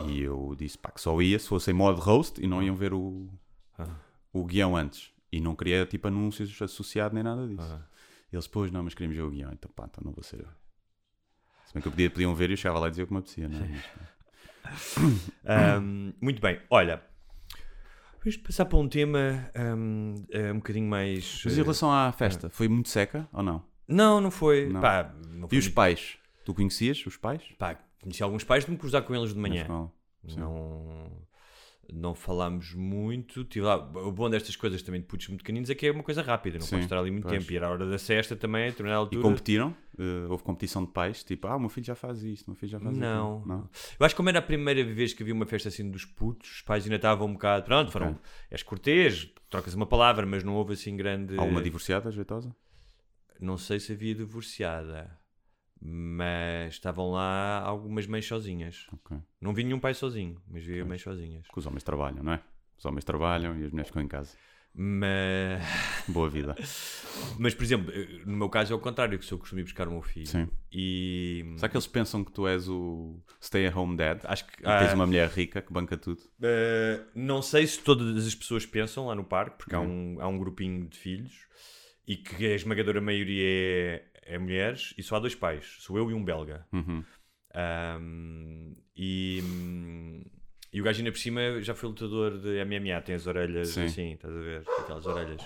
E eu disse pá, que só ia se fosse em modo roast e não iam ver o, Ah. o guião antes. E não queria tipo anúncios associados nem nada disso. Ah. Eles, pois não, mas queríamos ver o guião. Então pá, então não vou ser eu. Se bem que eu podia, podiam ver e eu chegava lá e dizia o que me apetecia, não é? Ahm, muito bem, olha. Vamos passar para um tema ahm, eh, um bocadinho mais. mas em eh, relação à festa, foi muito seca ou não? Não, não foi. Não. Pá, não foi E os muito- pais? Tu conhecias os pais? Pá, conheci alguns pais de me cruzar com eles de manhã. Não. Não, não falámos muito. Tive lá, o bom destas coisas também de putos muito pequeninos é que é uma coisa rápida, não Sim, estar ali muito pois. tempo. E era a hora da cesta também, a determinada E altura. competiram? Eh, houve competição de pais? Tipo, ah, o meu filho já faz isto, o meu filho já faz Não. aquilo. Não. Eu acho que como era a primeira vez que havia uma festa assim dos putos, os pais ainda estavam um bocado. Pronto, foram. Ok. És cortês, trocas uma palavra, mas não houve assim grande. Alguma divorciada, jeitosa? Não sei se havia divorciada, mas estavam lá algumas mães sozinhas. Ok. Não vi nenhum pai sozinho, mas vi mães sozinhas. Porque os homens trabalham, não é? Os homens trabalham e as mulheres ficam em casa. Mas, Boa vida. mas, por exemplo, no meu caso é o contrário, que sou eu costumo buscar o meu filho. Sim. E Será que eles pensam que tu és o stay-at-home dad? acho que E tens ah, uma mulher rica que banca tudo? Uh, não sei se todas as pessoas pensam lá no parque, porque há, Uhum. um, há um grupinho de filhos e que a esmagadora maioria é, é mulheres e só há dois pais. Sou eu e um belga. Uhum. Um, e, e o gajo ainda por cima já foi lutador de MMA, tem as orelhas Sim. assim, estás a ver? Aquelas orelhas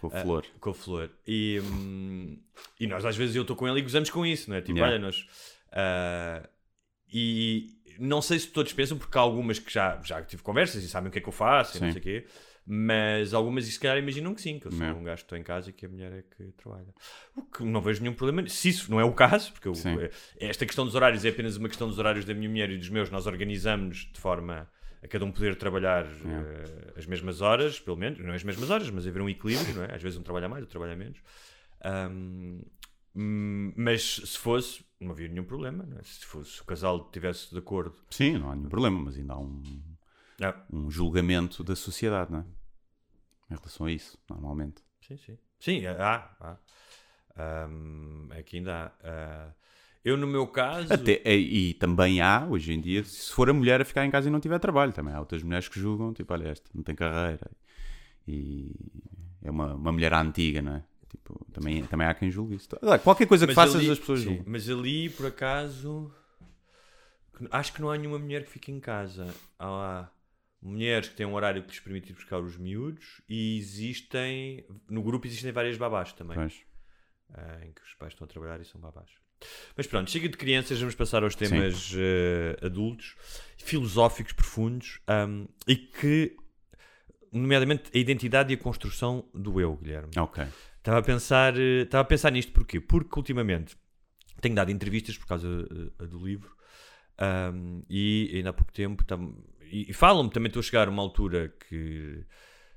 Com Ah, flor. com a flor. E, hum, e nós às vezes eu estou com ele e gozamos com isso, não é? Tipo, Yeah. olha, nós. ah, e não sei se todos pensam, porque há algumas que já, já tive conversas e sabem o que é que eu faço e não Sim. sei o quê. Mas algumas, se calhar, imaginam que sim, que eu sou Yeah. um gajo que estou em casa e que a mulher é que trabalha. O que não vejo nenhum problema. Se isso não é o caso, porque eu- Sim. esta questão dos horários é apenas uma questão dos horários da minha mulher e dos meus, nós organizamos de forma a cada um poder trabalhar eh, as mesmas horas, pelo menos, não as mesmas horas, mas haver um equilíbrio, não é? Às vezes um trabalha mais, outro trabalha menos. Hum, mas se fosse, não havia nenhum problema, não é? Se fosse se o casal estivesse de acordo. Sim, não há nenhum problema, mas ainda há um, Ah, um julgamento da sociedade, não é? Em relação a isso, normalmente. sim, sim. Sim, há. há. Ahm, aqui ainda há. Ah, eu, no meu caso. Até, e, e também há, hoje em dia, se for a mulher a ficar em casa e não tiver trabalho, também há outras mulheres que julgam, tipo, olha, esta não tem carreira. E é uma, uma mulher antiga, não é? Tipo, também, também há quem julgue isso. Qualquer coisa que Mas faças, ali- as pessoas sim, julgam. Mas ali, por acaso, acho que não há nenhuma mulher que fique em casa. Há mulheres que têm um horário que lhes permite ir buscar os miúdos e existem, no grupo existem várias babás também, ah, em que os pais estão a trabalhar e são babás. Mas pronto, chega de crianças, vamos passar aos temas eh, adultos, filosóficos, profundos, ahm, e que, nomeadamente, a identidade e a construção do eu, Guilherme. Ok. Estava a pensar, eh, estava a pensar nisto porquê? Porque ultimamente tenho dado entrevistas por causa do livro ahm, e ainda há pouco tempo tam- e, e falam-me também estou a chegar a uma altura que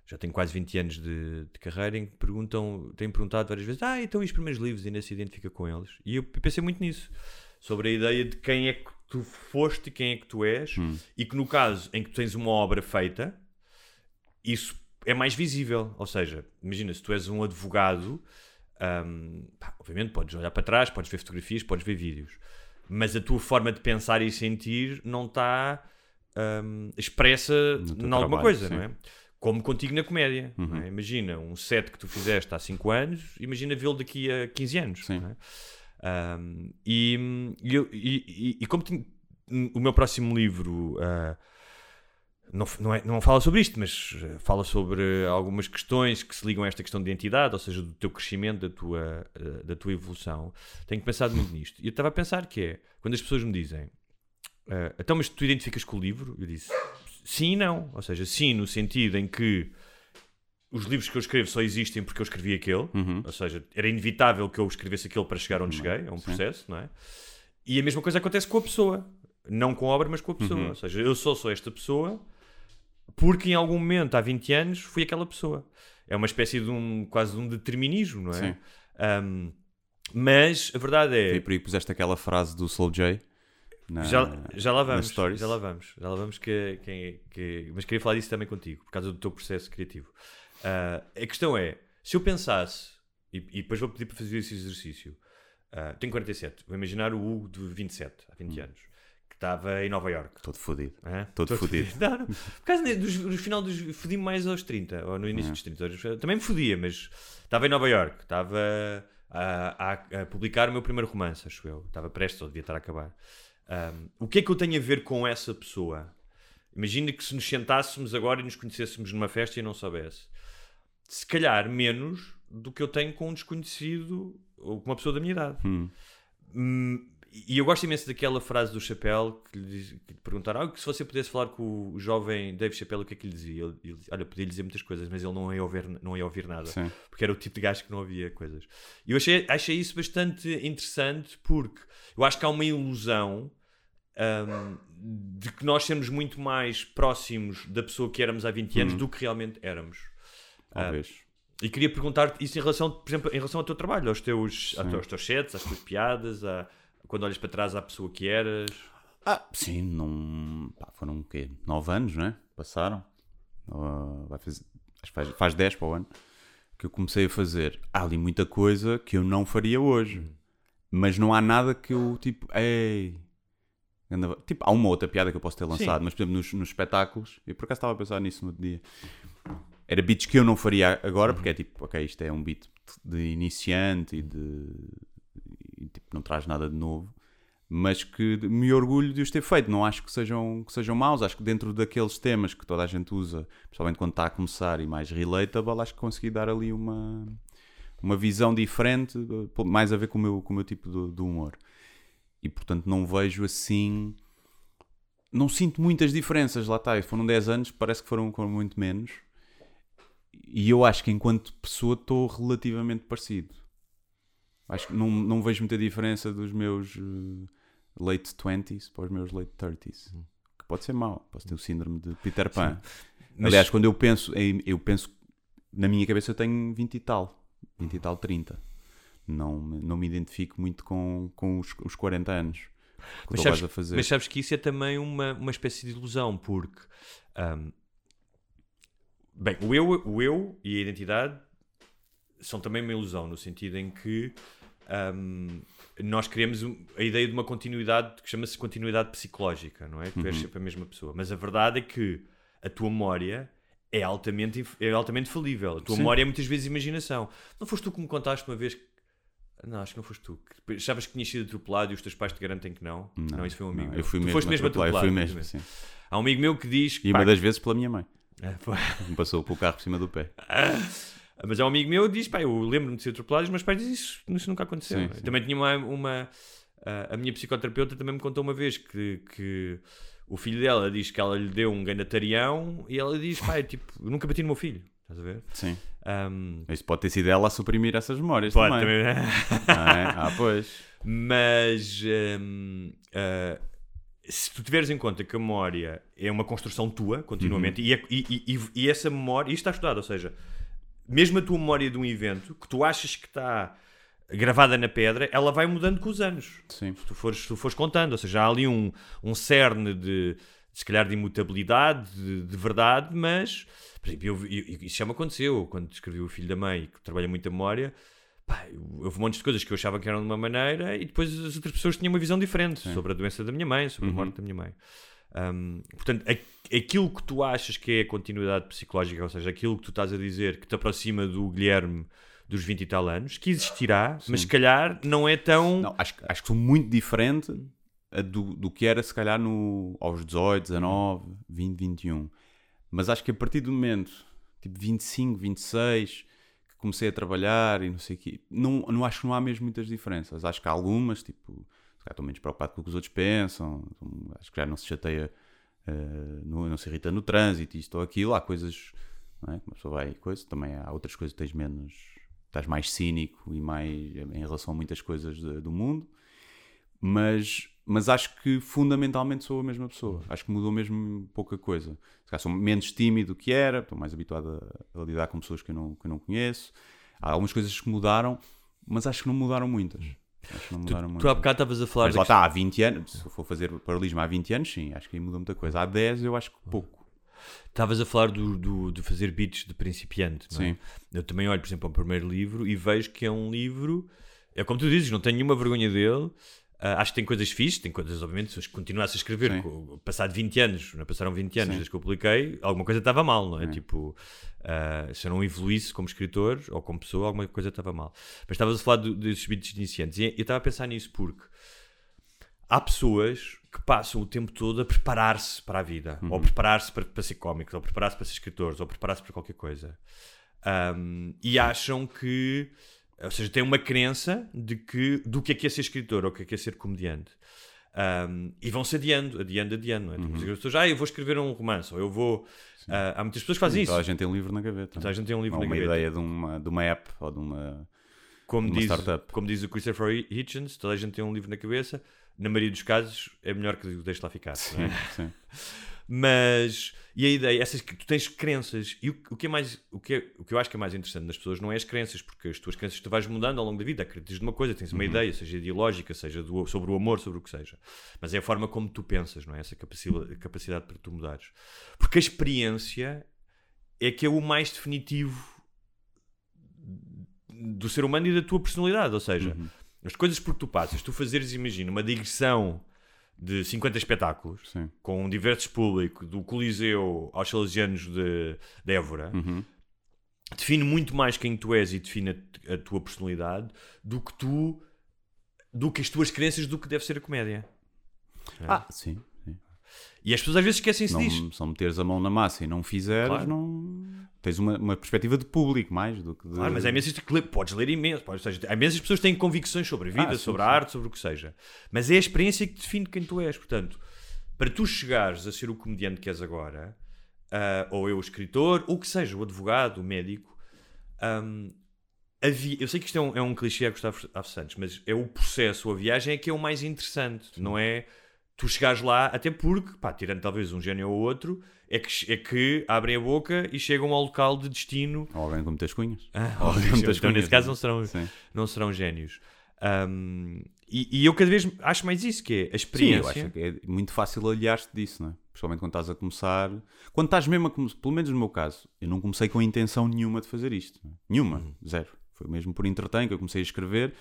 já tenho quase 20 anos de, de carreira em que perguntam, têm perguntado várias vezes, ah, então e os primeiros livros ainda se identifica com eles? E eu pensei muito nisso, sobre a ideia de quem é que tu foste e quem é que tu és, e que no caso em que tu tens uma obra feita, isso é mais visível. Ou seja, imagina, se tu és um advogado, hum, pá, obviamente podes olhar para trás, podes ver fotografias, podes ver vídeos, mas a tua forma de pensar e sentir não está hum, expressa em alguma coisa, sim. Uhum. não é? Como contigo na comédia. não é? Imagina um set que tu fizeste há 5 anos, imagina vê-lo daqui a 15 anos. Sim. é? Um, e, e, e- e- como tinha- o meu próximo livro ah, não, não, é- não fala sobre isto, mas eh, fala sobre algumas questões que se ligam a esta questão de identidade, ou seja, do teu crescimento, da tua, eh, da tua evolução. Tenho pensado muito nisto. E eu estava a pensar que é, quando as pessoas me dizem ah, então, mas tu identificas com o livro? Eu disse sim e não. Ou seja, sim no sentido em que os livros que eu escrevo só existem porque eu escrevi aquele, Uhum. ou seja, era inevitável que eu escrevesse aquele para chegar onde cheguei, é um Sim. processo, não é? E a mesma coisa acontece com a pessoa, não com a obra, mas com a pessoa. Uhum. Ou seja, eu só sou esta pessoa porque em algum momento, há 20 anos, fui aquela pessoa. É uma espécie de um, quase de um determinismo, não é? Sim. Um, mas a verdade é. E por aí puseste aquela frase do Slow J. na- Já, já lá vamos, já lá vamos, já lá vamos que, que, que- mas queria falar disso também contigo, por causa do teu processo criativo. Ah, a questão é, se eu pensasse, e, e depois vou pedir para fazer esse exercício, ah, tenho 47, vou imaginar o Hugo de 27, há 20 anos, que estava em Nova York. Todo fodido. Hã? Todo fodido. Não, não. Por causa dos, no final dos. Fodi-me mais aos 30, ou no início dos 30. Também me fodia, mas estava em Nova York, estava a, a- a publicar o meu primeiro romance, acho eu. Estava prestes, ou devia estar a acabar. Ahm, o que é que eu tenho a ver com essa pessoa? Imagina que se nos sentássemos agora e nos conhecêssemos numa festa e não soubesse. Se calhar menos do que eu tenho com um desconhecido ou com uma pessoa da minha idade. Hum. Hum, e eu gosto imenso daquela frase do Chapéu que lhe, diz- que lhe perguntaram ah, se você pudesse falar com o jovem Dave Chappelle, o que é que lhe dizia? Ele, ele olha, podia-lhe dizer muitas coisas, mas ele não ia ouvir, não ia ouvir nada. Sim. Porque era o tipo de gajo que não ouvia coisas. E eu achei, achei isso bastante interessante porque eu acho que há uma ilusão hum, de que nós sermos muito mais próximos da pessoa que éramos há 20 anos do que realmente éramos. Talvez. E queria perguntar-te isso em relação, por exemplo, em relação ao teu trabalho, aos teus, aos teus, aos teus sets, às tuas piadas, a, quando olhas para trás à pessoa que eras. Ah, sim, não. Pá, foram o quê? 9 anos, não é? Passaram. Ah, vai fazer, acho que faz, faz 10 para o ano que eu comecei a fazer. Há ali muita coisa que eu não faria hoje. Mas não há nada que eu tipo. Ei. Tipo, há uma outra piada que eu posso ter lançado, mas por exemplo nos, nos espetáculos, eu por acaso estava a pensar nisso no outro dia. Era beats que eu não faria agora, porque é tipo, ok, isto é um beat de iniciante e de. e, tipo, não traz nada de novo mas que me orgulho de os ter feito. Não acho que sejam, que sejam maus. Acho que dentro daqueles temas que toda a gente usa, principalmente quando está a começar e mais relatable, acho que consegui dar ali uma, uma visão diferente, eh, mais a ver com o meu, com o meu tipo de, de humor. E portanto não vejo assim. Não sinto muitas diferenças, lá está. Foram 10 anos, parece que foram, muito menos. E eu acho que enquanto pessoa estou relativamente parecido. Acho que não, não vejo muita diferença dos meus eh, late 20s para os meus late 30s. Que pode ser mau, posso ter o síndrome de Peter Pan. Mas- Aliás, quando eu penso, eu penso, na minha cabeça eu tenho 20 e tal, 20 e tal, 30. Não, me- não me identifico muito com, com os, os 40 anos que Mas sabes, a fazer. mas sabes que isso é também uma, uma espécie de ilusão, porque ahm, bem, o eu, o eu e a identidade são também uma ilusão, no sentido em que ahm, nós criamos um- a ideia de uma continuidade que chama-se continuidade psicológica, não é? Que tu Uhum. és sempre a mesma pessoa. Mas a verdade é que a tua memória é altamente, é altamente falível. A tua Sim. memória é muitas vezes imaginação. Não foste tu que me contaste uma vez que não, acho que não foste tu. Que Achavas que tinhas sido atropelado e os teus pais te garantem que não? Não, isso foi um amigo Não, eu fui mesmo, foste mesmo atropelado. Eu fui mesmo, sim. Há um amigo meu que diz. E pá, uma das vezes pela minha mãe. É, Me passou com o carro por cima do pé. Mas há um amigo meu que diz: pá, eu lembro-me de ser atropelado e os meus pais dizem isso, isso nunca aconteceu. Sim, não sim. Também tinha uma. uma a, minha psicoterapeuta também me contou uma vez que, que o filho dela diz que ela lhe deu um ganatarião e ela diz: pá, eu, tipo, eu nunca bati no meu filho. Estás a ver? Sim. Ahm, Isso pode ter sido ela a suprimir essas memórias pode também. é? Ah, pois. Mas hum, ah, se tu tiveres em conta que a memória é uma construção tua, continuamente, e, é- e- e- e- e essa memória, isto está estudado, ou seja, mesmo a tua memória de um evento que tu achas que está gravada na pedra, ela vai mudando com os anos. Sim. Se tu fores, se tu fores contando, ou seja, há ali um, um cerne de, se calhar, de imutabilidade, de, de verdade, mas, por exemplo, eu, eu- isso já me aconteceu quando escrevi O Filho da Mãe, que trabalha muito a memória. Pá, houve montes de coisas que eu achava que eram de uma maneira e depois as outras pessoas tinham uma visão diferente sobre a doença da minha mãe, sobre a morte da minha mãe. Hum, portanto, aquilo que tu achas que é a continuidade psicológica, ou seja, aquilo que tu estás a dizer que te aproxima do Guilherme dos 20 e tal anos, que existirá, mas se calhar não é tão. Não, acho, que- acho que sou muito diferente do, do que era, se calhar, no, aos 18, 19, 20, 21. Mas acho que a partir do momento, tipo 25, 26, que comecei a trabalhar e não sei o quê, não, não acho que não há mesmo muitas diferenças. Acho que há algumas, tipo, se calhar estou menos preocupado com o que os outros pensam, acho que já não se chateia, eh, não, não se irrita no trânsito, isto ou aquilo. Há coisas, não é? uma pessoa vai, coisa, também há outras coisas que tens menos, estás mais cínico e mais em relação a muitas coisas de- do mundo mas, mas acho que fundamentalmente sou a mesma pessoa. Acho que mudou mesmo pouca coisa. Se calhar sou menos tímido do que era, estou mais habituado a, a lidar com pessoas que eu, não, que eu não conheço. Há algumas coisas que mudaram, mas acho que não mudaram muitas. Acho que não mudaram Tu há muitas. bocado estavas a falar Mas lá está, há 20 anos, se eu for fazer paralelismo há 20 anos, sim, acho que aí muda muita coisa. Há 10 eu acho que pouco. Estavas a falar do, do- de fazer beats de principiante, não é? Sim. Eu também olho, por exemplo, ao primeiro livro e vejo que é um livro. É como tu dizes, não tenho nenhuma vergonha dele. Ah, acho que tem coisas fixes, tem coisas, obviamente, se eu continuasse a escrever, Sim. co- passado 20 anos, não é? passaram 20 anos Sim. desde que eu publiquei, alguma coisa estava mal, não é? Tipo, ah, se eu não evoluísse como escritor ou como pessoa, alguma coisa estava mal. Mas estavas a falar do- desses beats iniciantes e eu estava a pensar nisso porque há pessoas que passam o tempo todo a preparar-se para a vida, ou preparar-se para, para ser cómicos, ou preparar-se para ser escritores, ou preparar-se para qualquer coisa. Um, e acham que Ou seja, tem uma crença de que, do que é que é ser escritor ou o que é que é ser comediante. Um, e vão-se adiando, adiando, adiando. Não é? Tipo, As pessoas, ah, eu vou escrever um romance, ou eu vou. Ah, há muitas pessoas que fazem isso. Toda a gente tem um livro na gaveta. Toda a gente tem um livro Ou na uma gaveta. ideia de uma, de uma app ou de uma. Como uma diz, startup. como diz o Christopher Hitchens, toda a gente tem um livro na cabeça. Na maioria dos casos, é melhor que o deixe lá ficar. não é? Sim. Mas, e a ideia, essas que tu tens crenças, e o, o que é mais, o que, é, o que eu acho que é mais interessante nas pessoas não é as crenças, porque as tuas crenças tu vais mudando ao longo da vida, acreditas numa coisa, tens uma ideia, seja ideológica, seja do- sobre o amor, sobre o que seja. Mas é a forma como tu pensas, não é? Essa capacidade, capacidade para tu mudares. Porque a experiência é que é o mais definitivo do ser humano e da tua personalidade, ou seja, as coisas por que tu passas, tu fazeres, imagina, uma digressão de 50 espetáculos, Sim. com um diversos público, do Coliseu aos Salesianos de, de Évora, Uhum. define muito mais quem tu és e define a, a tua personalidade do que tu, do que as tuas crenças do que deve ser a comédia. Ah, sim. sim. E as pessoas às vezes esquecem-se disto. Não, se não meteres a mão na massa e não fizeres, Claro. não. Tens uma, uma perspectiva de público mais do que de. Claro, mas há imensas que podes ler imenso, podes, seja, há imensas pessoas que têm convicções sobre a vida, Ah, sim, sobre a sim. arte, sobre o que seja. Mas é a experiência que define quem tu és. Portanto, para tu chegares a ser o comediante que és agora, ah, ou eu o escritor, ou que seja, o advogado, o médico, a vi- eu sei que isto é um, é um clichê a Gustavo. Santos, mas é o processo, a viagem é que é o mais interessante, não é tu chegares lá, até porque, pá, tirando talvez um gênio ou outro, é que, é que abrem a boca e chegam ao local de destino Ou alguém com muitas cunhas. ah, Ou alguém com então, muitas cunhas. nesse caso não serão, Sim. não serão génios. Ahm, e, e eu cada vez acho mais isso, que é a Sim, eu experiência. acho que é muito fácil aliar-te disso, não é? Principalmente quando estás a começar. Quando estás mesmo a começar, pelo menos no meu caso, eu não comecei com intenção nenhuma de fazer isto. é? Nenhuma, Uhum. zero. Foi mesmo por entretém que eu comecei a escrever.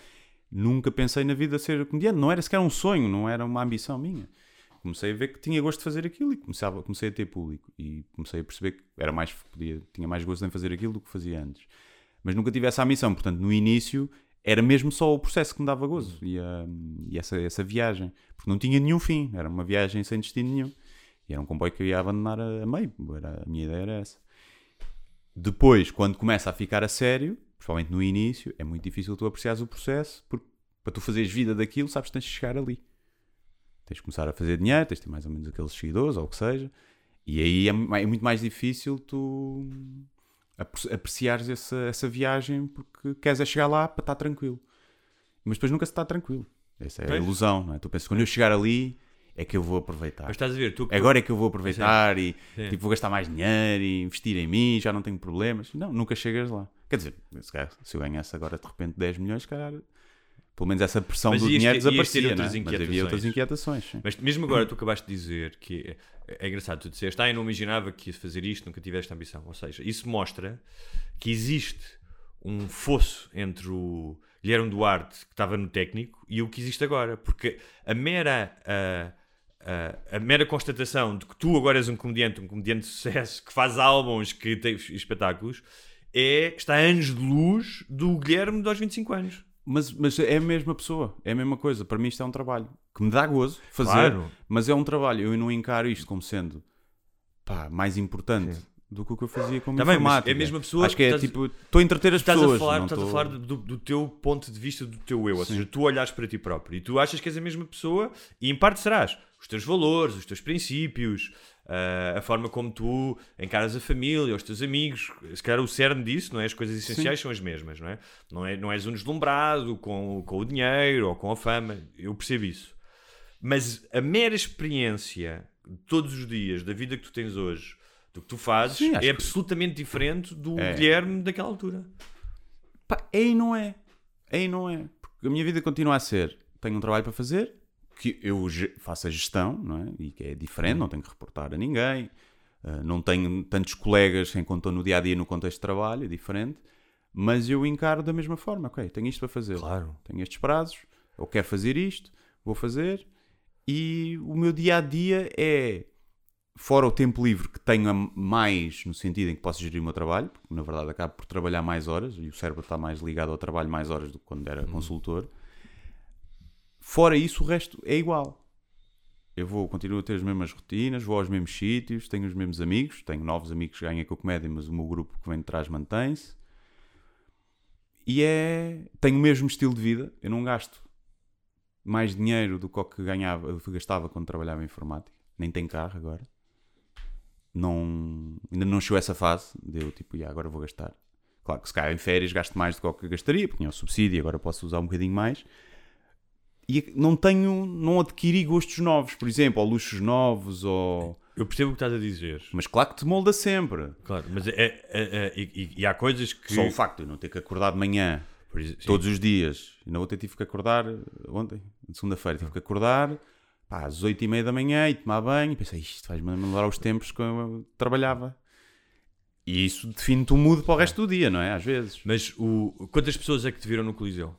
Nunca pensei na vida ser comediante. Não era sequer um sonho, não era uma ambição minha. Comecei a ver que tinha gosto de fazer aquilo e começava, comecei a ter público. E comecei a perceber que era mais, podia, tinha mais gosto em fazer aquilo do que fazia antes. Mas nunca tive essa ambição. Portanto, no início era mesmo só o processo que me dava gozo e, a- e essa, essa viagem. Porque não tinha nenhum fim. Era uma viagem sem destino nenhum. E era um comboio que eu ia abandonar a, a meio. Era, a minha ideia era essa. Depois, quando começa a ficar a sério, principalmente no início, é muito difícil tu apreciares o processo, porque para tu fazeres vida daquilo, sabes que tens de chegar ali. Tens de começar a fazer dinheiro, tens de ter mais ou menos aqueles seguidores, ou o que seja, e aí é, é muito mais difícil tu apre- apreciares essa, essa viagem porque queres é chegar lá para estar tranquilo. Mas depois nunca se está tranquilo. Essa é a Pois. ilusão, não é? Tu pensas, quando eu chegar ali, é que eu vou aproveitar. Mas estás a ver, tu, Agora é que eu vou aproveitar e Sim. tipo, vou gastar mais dinheiro e investir em mim, já não tenho problemas. Não, nunca chegas lá. Quer dizer, se, calhar, se eu ganhasse agora de repente 10 milhões, se calhar, pelo menos essa pressão Mas do dinheiro ter- desaparecia. outras é? Mas havia outras inquietações. sim. Mas mesmo agora tu acabaste de dizer que é, é engraçado, tu disseste, ah, eu não imaginava que ia fazer isto, nunca tive esta ambição. Ou seja, isso mostra que existe um fosso entre o Guilherme Duarte, que estava no técnico, e o que existe agora. Porque a mera. A, a, a mera constatação de que tu agora és um comediante, um comediante de sucesso, que faz álbuns, que tem espetáculos, é, está a anos de luz do Guilherme de aos 25 anos. Mas, mas é a mesma pessoa, é a mesma coisa. Para mim isto é um trabalho que me dá gozo fazer, Claro. mas é um trabalho. Eu não encaro isto como sendo pá, mais importante do que o que eu fazia como Também, mas informática. é a mesma pessoa Acho que é estás- tipo, estou a entreter as estás pessoas. a falar, não estás a estou- falar do, do teu ponto de vista, do teu eu, ou seja, tu olhas para ti próprio e tu achas que és a mesma pessoa e em parte serás. Os teus valores, os teus princípios, ah, a forma como tu encaras a família, os teus amigos, se calhar o cerne disso, não é? As coisas essenciais são as mesmas, não é? Não, é, não és um deslumbrado com, com o dinheiro ou com a fama, eu percebo isso. Mas a mera experiência de todos os dias da vida que tu tens hoje, do que tu fazes, Sim, é que- absolutamente diferente do É. Guilherme daquela altura. Pá, é e não é. É e não é. Porque a minha vida continua a ser: tenho um trabalho para fazer, que eu faço a gestão, não é? E que é diferente, não tenho que reportar a ninguém, ah, não tenho tantos colegas quando estou no dia a dia no contexto de trabalho, é diferente. Mas eu encaro da mesma forma: ok, tenho isto para fazer, Claro. tenho estes prazos, eu quero fazer isto, vou fazer. E o meu dia a dia é fora o tempo livre que tenho mais no sentido em que posso gerir o meu trabalho, porque na verdade acabo por trabalhar mais horas e o cérebro está mais ligado ao trabalho mais horas do que quando era consultor. Fora isso, o resto é igual. Eu vou, continuo a ter as mesmas rotinas, vou aos mesmos sítios, tenho os mesmos amigos, tenho novos amigos que ganham com a comédia, mas o meu grupo que vem de trás mantém-se. E é. Tenho o mesmo estilo de vida. Eu não gasto mais dinheiro do que o que ganhava, gastava quando trabalhava em informática. Nem tenho carro agora. Não, ainda não chegou essa fase. Deu tipo, "Ya, agora vou gastar. Claro que se calhar em férias gasto mais do que o que gastaria, porque tinha o subsídio agora posso usar um bocadinho mais. E não tenho, não adquiri gostos novos, por exemplo, ou luxos novos, ou. Eu percebo o que estás a dizer. Mas claro que te molda sempre. Claro, mas é, é- é- e, e- e há coisas que. Só o facto de eu não ter que acordar de manhã sim. todos os dias. Ainda ontem tive que acordar, ontem, segunda-feira, tive que acordar pá, às 8 e meia da manhã e tomar banho. E pensei, isto faz-me lembrar os tempos que eu trabalhava. E isso define-te o mood para o resto do dia, não é? Às vezes. Mas o, quantas pessoas é que te viram no Coliseu?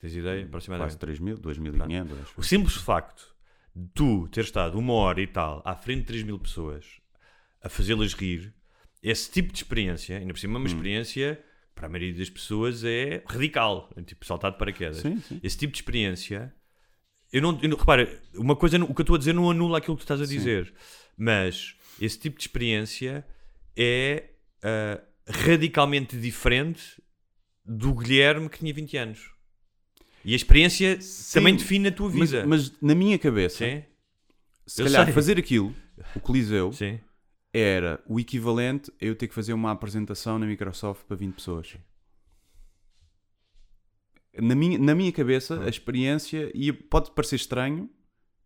Tens ideia? Quase Aproximadamente. 3 mil, 2.500. acho. O simples facto de tu ter estado uma hora e tal à frente de 3 mil pessoas a fazê-las rir, esse tipo de experiência, ainda por cima, é Hum. uma experiência para a maioria das pessoas é radical, é tipo saltar de paraquedas. Sim, sim. Esse tipo de experiência, eu não, eu não- repara, uma coisa, o que eu estou a dizer não anula aquilo que tu estás a dizer, mas esse tipo de experiência é ah, radicalmente diferente do Guilherme que tinha 20 anos. E a experiência também define a tua Mas, vida. mas na minha cabeça, Sim, se eu calhar sei. fazer aquilo, o Coliseu, sim. era o equivalente a eu ter que fazer uma apresentação na Microsoft para 20 pessoas. Na minha, na minha cabeça, a experiência e pode parecer estranho,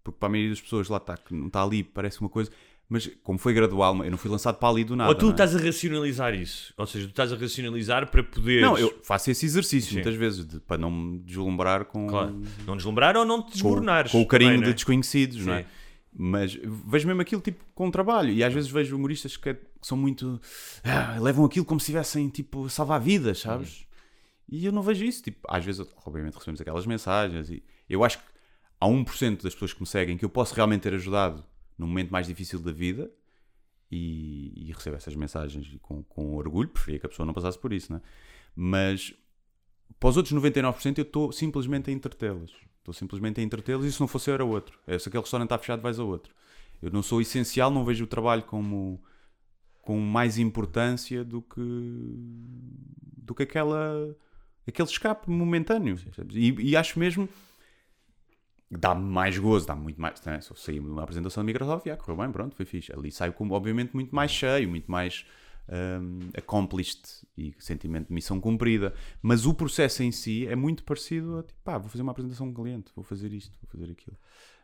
porque para a maioria das pessoas lá está, que não está ali, parece uma coisa, mas como foi gradual, eu não fui lançado para ali do nada. Ou tu é? estás a racionalizar isso. Ou seja, tu estás a racionalizar para poderes. Não, eu faço esse exercício Sim. muitas vezes, de- para não me deslumbrar com, Claro. Não deslumbrar ou não te com, desmoronares. com o carinho também, de é? desconhecidos, não é? Sim. Mas vejo mesmo aquilo tipo com trabalho. E às vezes vejo humoristas que, é- que são muito. ah, levam aquilo como se estivessem tipo a salvar vidas, sabes? E eu não vejo isso. Tipo, às vezes, obviamente, recebemos aquelas mensagens. E eu acho que há 1% das pessoas que me seguem que eu posso realmente ter ajudado num momento mais difícil da vida. E, e recebo essas mensagens com, com orgulho. Preferia que a pessoa não passasse por isso, é? Mas para os outros 99% eu estou simplesmente a entretê-los. Estou simplesmente a entretê-los e se não fosse eu era outro. É, se aquele restaurante está fechado, vais a outro. Eu não sou essencial, não vejo o trabalho como com mais importância do que do que aquela aquele escape momentâneo. E, e acho mesmo dá-me mais gozo, dá-me muito mais. Né? Se eu de uma apresentação da Microsoft, já correu bem, pronto, foi fixe. Ali saio, como, obviamente, muito mais cheio, muito mais um, accomplished e sentimento de missão cumprida. Mas o processo em si é muito parecido a tipo, pá, vou fazer uma apresentação com um cliente, vou fazer isto, vou fazer aquilo.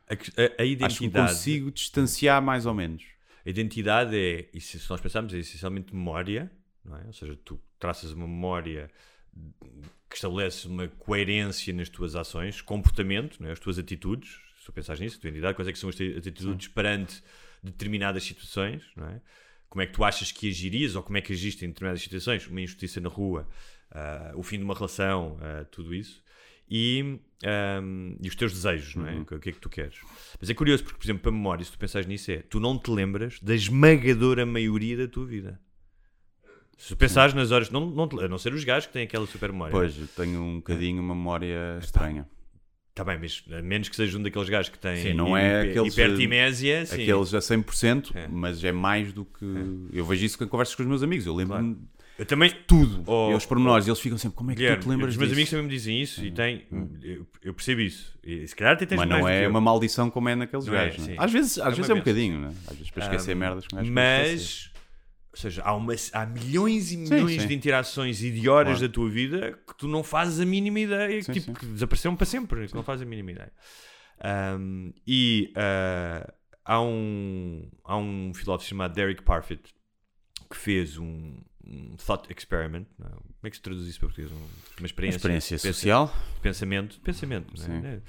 A, a- a Acho que identidade. consigo distanciar mais ou menos. A identidade é, e se se nós pensarmos, é essencialmente memória, não é? Ou seja, tu traças uma memória que estabelece uma coerência nas tuas ações, comportamento, não é? as tuas atitudes, se tu pensares nisso, a tua identidade, quais é que são as tuas atitudes perante determinadas situações, não é? Como é que tu achas que agirias ou como é que agiste em determinadas situações, uma injustiça na rua, ah, o fim de uma relação, ah, tudo isso. E, ahm, e os teus desejos, não é? Uhum. O que- O que é que tu queres? Mas é curioso porque, por exemplo, para a memória, se tu pensares nisso, é tu não te lembras da esmagadora maioria da tua vida. Se pensares nas horas, não, não, a não ser os gajos que têm aquela super memória. Pois, eu tenho um bocadinho uma memória estranha. Está bem, mas a menos que seja um daqueles gajos que têm Sim, não é aqueles, hipertimésia, sim. Aqueles a 100%, É. mas é mais do que. Eu vejo isso quando conversas com os meus amigos. Eu lembro-me de Eu também. tudo. Oh, e os pormenores, eles ficam sempre, como é que Guilherme, tu te lembras os meus disso? amigos também me dizem isso e têm. Eu, eu percebo isso. E, se calhar até tens Mas não é uma maldição como é naqueles Não é, gajos. né? sim. Às vezes, às É vezes é um bocadinho, né? às vezes para esquecer Um, merdas gajo pode esquecer. Mas, ou seja, há, uma, há milhões e milhões sim. de interações e de horas Claro. da tua vida que tu não fazes a mínima ideia, Sim, tipo, sim. que desapareceram para sempre, que não fazes a mínima ideia. Um, e ah, há, um, há um filósofo chamado Derek Parfit que fez um, um thought experiment. é? Como é que se traduz isso para português? Um- Uma Uma experiência, experiência pensa- social. pensamento, pensamento? Sim. É.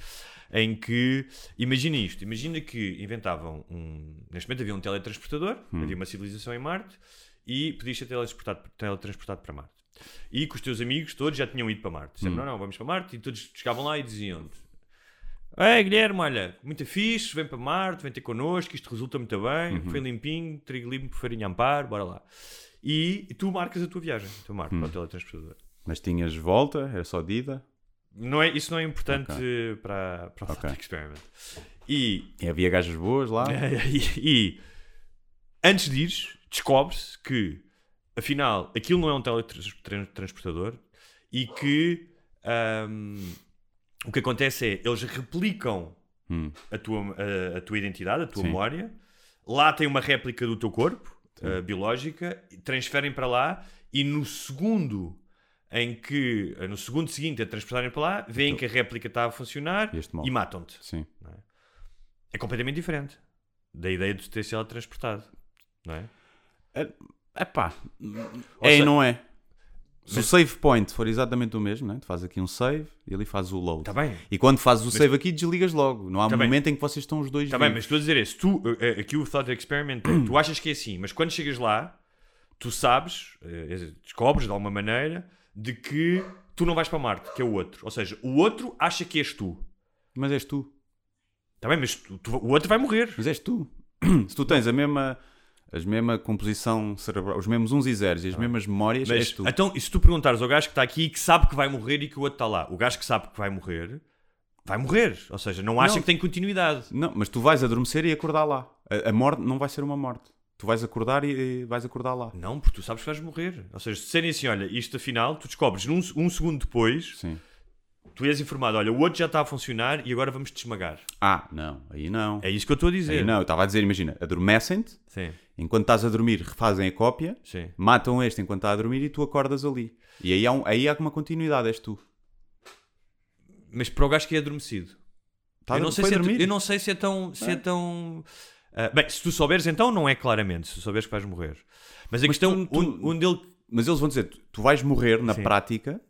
em que imagina isto, imagina que inventavam um, neste momento havia um teletransportador, Hum. havia uma civilização em Marte e podias ser teletransportado, teletransportado para Marte. E que os teus amigos todos já tinham ido para Marte. Disseram, Hum. não, não, vamos para Marte. E todos chegavam lá e diziam-te: Ei, Guilherme, olha, muito fixe, vem para Marte, vem ter connosco, isto resulta muito bem, Uhum. foi limpinho, trigo limpo, farinha amparo, bora lá. E tu marcas a tua viagem, para Marte, Hum. para o teletransportador. Mas tinhas volta, era só de ida. Não é, isso não é importante para, para o Ok. Thought Experiment. E, E havia gajas boas lá. e, e antes de ires, descobre-se que afinal aquilo não é um teletransportador e que ahm, o que acontece é eles replicam Hum. a, tua, a, a tua identidade, a tua Sim. memória. Lá tem uma réplica do teu corpo, ah, biológica, transferem para lá e no segundo em que, no segundo seguinte a transportarem para lá, veem que a réplica está a funcionar Então, E matam-te. Sim. É completamente diferente da ideia de ter sido transportado. Não é? É pá. Ou É e não é. Se o save point for exatamente o mesmo, né? tu fazes aqui um save e ali fazes o load. Está bem. E quando fazes o save aqui, desligas logo. Não há um Tá bem. momento em que vocês estão os dois Está bem, mas estou a dizer é, se tu, eh, aqui o thought experiment, é, tu achas que é assim, mas quando chegas lá, tu sabes, eh, descobres de alguma maneira, de que tu não vais para Marte, que é o outro. Ou seja, o outro acha que és tu. Mas és tu. Está bem, mas tu- tu- o outro vai morrer. Mas és tu. Se tu tens a mesma, as mesma composição cerebral, os mesmos uns e zeros e as mesmas memórias, Mas, és tu. então, e se tu perguntares ao gajo que está aqui e que sabe que vai morrer e que o outro está lá, o gajo que sabe que vai morrer, vai morrer. Ou seja, não acha Não. que tem continuidade. Não, mas tu vais adormecer e acordar lá. A, a morte não vai ser uma morte. Tu vais acordar e, e vais acordar lá. Não, porque tu sabes que vais morrer. Ou seja, se disserem assim, olha, isto afinal, tu descobres num, um segundo depois, Sim. tu és informado, olha, o outro já está a funcionar e agora vamos te esmagar. Ah, não. Aí não. É isso que eu estou a dizer. Aí não. Eu estava a dizer, imagina, adormecem-te, Sim, enquanto estás a dormir, refazem a cópia, sim. matam este enquanto está a dormir e tu acordas ali. E aí há, um- aí há uma continuidade, és tu. Mas para o gajo que é adormecido. Tá, eu, não sei se é, eu não sei se é tão. Se é tão ah, bem, se tu souberes, então não é claramente. Se tu souberes que vais morrer. Mas a Mas questão. tu- tu- onde ele. Mas eles vão dizer, tu, tu vais morrer na Sim. prática,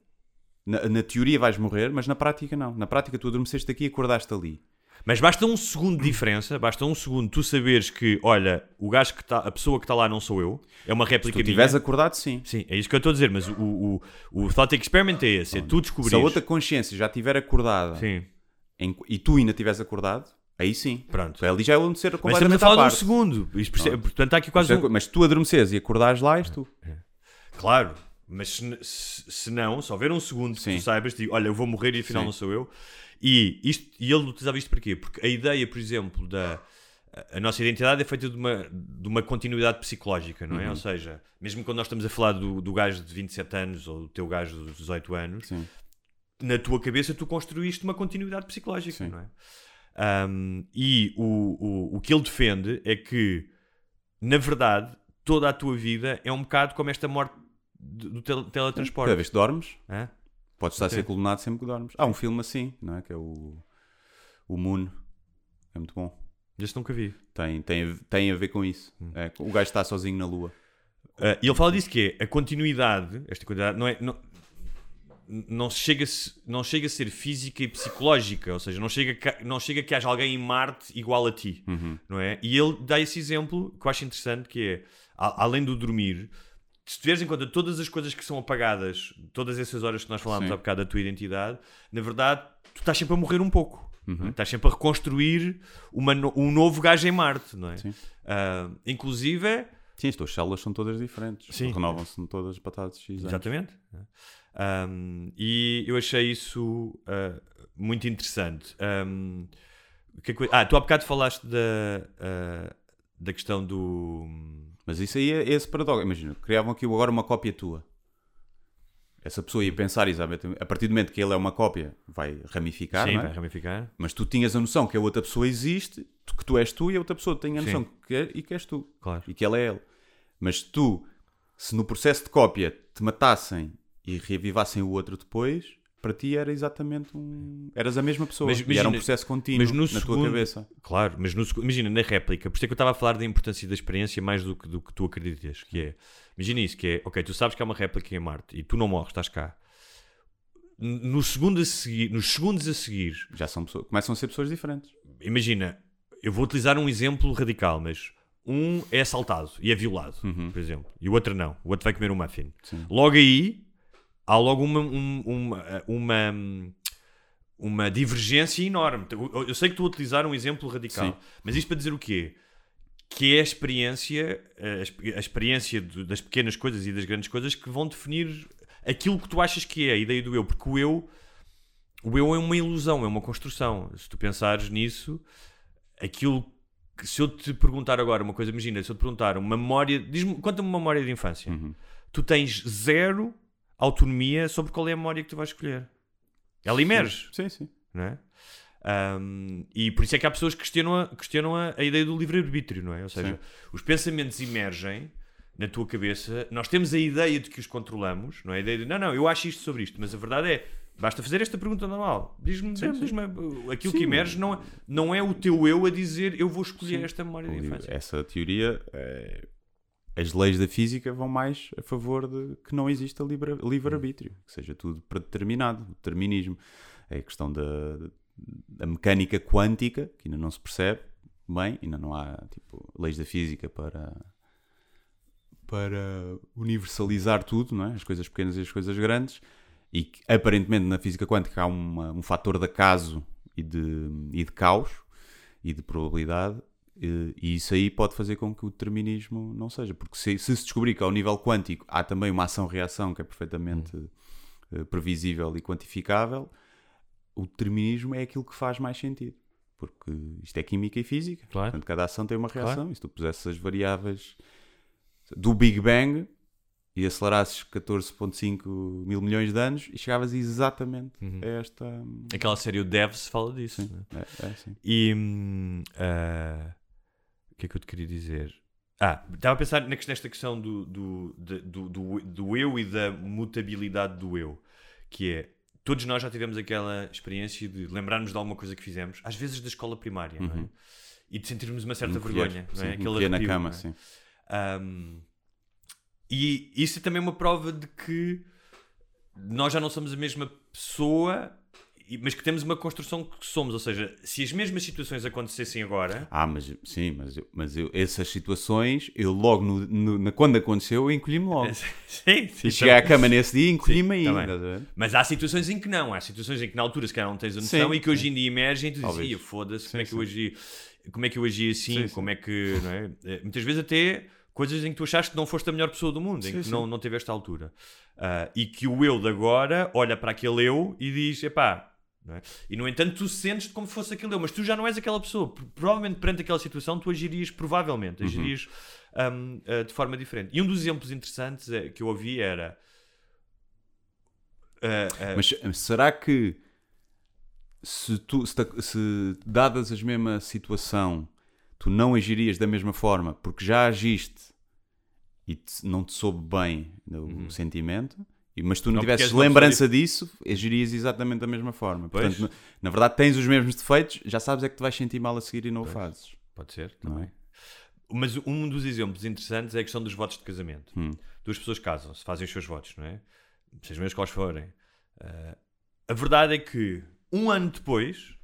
na, na teoria vais morrer, mas na prática não. Na prática tu adormeceste aqui e acordaste ali. Mas basta um segundo de diferença, basta um segundo tu saberes que, olha, o gajo que está, a pessoa que está lá não sou eu, é uma Se réplica tu minha. estiveres acordado, sim. Sim, é isso que eu estou a dizer, mas o, o, o thought experiment é esse, é tu Se a outra consciência já estiver acordada Sim, em- e tu ainda estiveres acordado, aí sim. pronto. Ali já é onde ser Mas estamos a completamente à falar de um segundo. Isto, perce- portanto, está aqui quase Mas, um... mas se tu adormeceres e acordares lá, és tu. Claro, mas se, se- se não, se houver um segundo que Sim. tu saibas, digo, olha, eu vou morrer e afinal Sim. não sou eu. E, isto, e ele utilizava isto para quê? Porque a ideia, por exemplo, da. A a nossa identidade é feita de uma, de uma continuidade psicológica, não é? Uhum. Ou seja, mesmo quando nós estamos a falar do, do gajo de 27 anos ou do teu gajo dos 18 anos, Sim. na tua cabeça tu construíste uma continuidade psicológica, Sim. não é? Ahm, e o, o, o que ele defende é que, na verdade, toda a tua vida é um bocado como esta morte do tel- Cada teletransporte. vez que dormes, Hã? podes estar a Ok. ser colunado sempre que dormes. Há um filme assim, não é? Que é o, o Moon. É muito bom. Este nunca vi. Tem, tem, tem a ver com isso. Hum. É, o gajo está sozinho na lua. Ah, e ele fala disso que é a continuidade, esta continuidade não é. Não, não chega, não chega a ser física e psicológica, ou seja, não chega, ca- não chega que haja alguém em Marte igual a ti, não é? E ele dá esse exemplo que eu acho interessante, que é, a- além do dormir, se tiveres em conta todas as coisas que são apagadas, todas essas horas que nós falámos Sim. há bocado da tua identidade, na verdade, tu estás sempre a morrer um pouco. Uhum. Estás sempre a reconstruir uma um novo gajo em Marte, não é? Ah, inclusive, é Sim, as tuas células são todas diferentes. Sim. Renovam-se todas X anos. Exatamente. Um, e eu achei isso uh, muito interessante. Um, que ah, tu há bocado falaste da, uh, da questão do. Mas isso aí é esse paradoxo. Imagina, criavam aqui agora uma cópia tua. Essa pessoa ia pensar, exatamente, a partir do momento que ele é uma cópia, vai ramificar, Sim, é? vai ramificar. Mas tu tinhas a noção que a outra pessoa existe, que tu és tu e a outra pessoa tem a noção Sim. que é, e que és tu. Claro. E que ela é ele. Mas tu, se no processo de cópia te matassem e reavivassem o outro depois, para ti era exatamente um. Eras a mesma pessoa. Mas e era um imagina- processo contínuo mas no na segundo- tua cabeça. Claro, mas no imagina, na réplica, por isso é que eu estava a falar da importância da experiência mais do que, do que tu acreditas, que é, imagina isso, que é, ok, tu sabes que há uma réplica em Marte e tu não morres, estás cá. No segundo a seguir, nos segundos a seguir, Já são pessoas, começam a ser pessoas diferentes. imagina, eu vou utilizar um exemplo radical, mas um é assaltado e é violado, por exemplo, e o outro não, o outro vai comer um muffin. Sim. Logo aí, há logo uma, um- uma, uma, uma divergência enorme. Eu, sei que estou a utilizar um exemplo radical, Sim. mas isto para dizer o quê? Que é a experiência, a, exp- a experiência das pequenas coisas e das grandes coisas que vão definir aquilo que tu achas que é a ideia do eu, porque o eu o eu é uma ilusão, é uma construção. Se tu pensares nisso, aquilo que se eu te perguntar agora uma coisa, imagina, se eu te perguntar uma memória, diz-me, conta-me uma memória de infância. Tu tens zero autonomia sobre qual é a memória que tu vais escolher. Ela emerge, Sim, sim. não é? Um, e por isso é que há pessoas que questionam a, questionam a, a ideia do livre-arbítrio, não é? Ou seja, Sim. os pensamentos emergem na tua cabeça, nós temos a ideia de que os controlamos, não é? A ideia de, não, não, eu acho isto sobre isto, mas a verdade é, basta fazer esta pergunta normal. Diz-me, diz-me uh, aquilo que Sim. emerge não é, não é o teu eu a dizer eu vou escolher esta memória de infância. Essa teoria, eh, as leis da física vão mais a favor de que não exista livre- livre-arbítrio, que seja tudo predeterminado, o determinismo. É a questão da, da mecânica quântica, que ainda não se percebe bem, ainda não há tipo, leis da física para, para universalizar tudo, não é? as coisas pequenas e as coisas grandes, e que, aparentemente na física quântica há uma- um fator de acaso e de, e de caos e de probabilidade, eh, e isso aí pode fazer com que o determinismo não seja. Porque se se, se descobrir que ao nível quântico há também uma ação-reação que é perfeitamente eh, previsível e quantificável, o determinismo é aquilo que faz mais sentido. Porque isto é química e física. Claro. Portanto, cada ação tem uma Claro. reação. E se tu pusesses as variáveis do Big Bang e acelerasses 14,5 mil milhões de anos e chegavas exatamente Uhum. a esta. Aquela série o Devs fala disso. Sim, é? é, é assim. E hum, ah, o que é que eu te queria dizer? Ah, estava a pensar na nesta questão do, do, do, do, do eu e da mutabilidade do eu, que é todos nós já tivemos aquela experiência de lembrarmos de alguma coisa que fizemos, às vezes da escola primária, não é? E de sentirmos uma certa Encolher, vergonha, não Uhum. sim, é? encolher na arrepio, cama, não é? sim. Um, e isso é também uma prova de que nós já não somos a mesma pessoa, mas que temos uma construção que somos. Ou seja, se as mesmas situações acontecessem agora, Ah, mas sim, mas, eu, mas eu, essas situações, eu logo, no, no- na- quando aconteceu, eu encolhi-me logo. sim, sim, E cheguei à cama nesse dia e encolhi-me ainda. Mas há situações em que não. Há situações em que na altura se calhar não tens a noção Sim, e que hoje em dia emergem e tu dizes, Talvez. "Ia, foda-se, como é que eu agi, como é que eu agi assim, Sim, sim. como é que, é? Eh, Muitas vezes até coisas em que tu achaste que não foste a melhor pessoa do mundo, em Sim, que sim. não, não tiveste a altura. Ah, e que o eu de agora olha para aquele eu e diz, epá, não é? E no entanto tu sentes como se fosse aquele eu, mas tu já não és aquela pessoa. Pro- Provavelmente perante aquela situação tu agirias, provavelmente, agirias ahm, ah, de forma diferente. E um dos exemplos interessantes eh, que eu ouvi era... ah, Mas eh, será que se, tu, se, se dadas a mesma situação, tu não agirias da mesma forma porque já agiste e te- não te soube bem o sentimento, e- mas tu não, Não, tivesses lembrança disso, agirias exatamente da mesma forma. Pois. Portanto, na, verdade, tens os mesmos defeitos, já sabes é que te vais sentir mal a seguir e não o fazes. Pode ser, Não também. é? Mas um dos exemplos interessantes é a questão dos votos de casamento. Hum. Duas pessoas casam-se, fazem os seus votos, não é? Sejam eles quais forem. Ah, a verdade é que um ano depois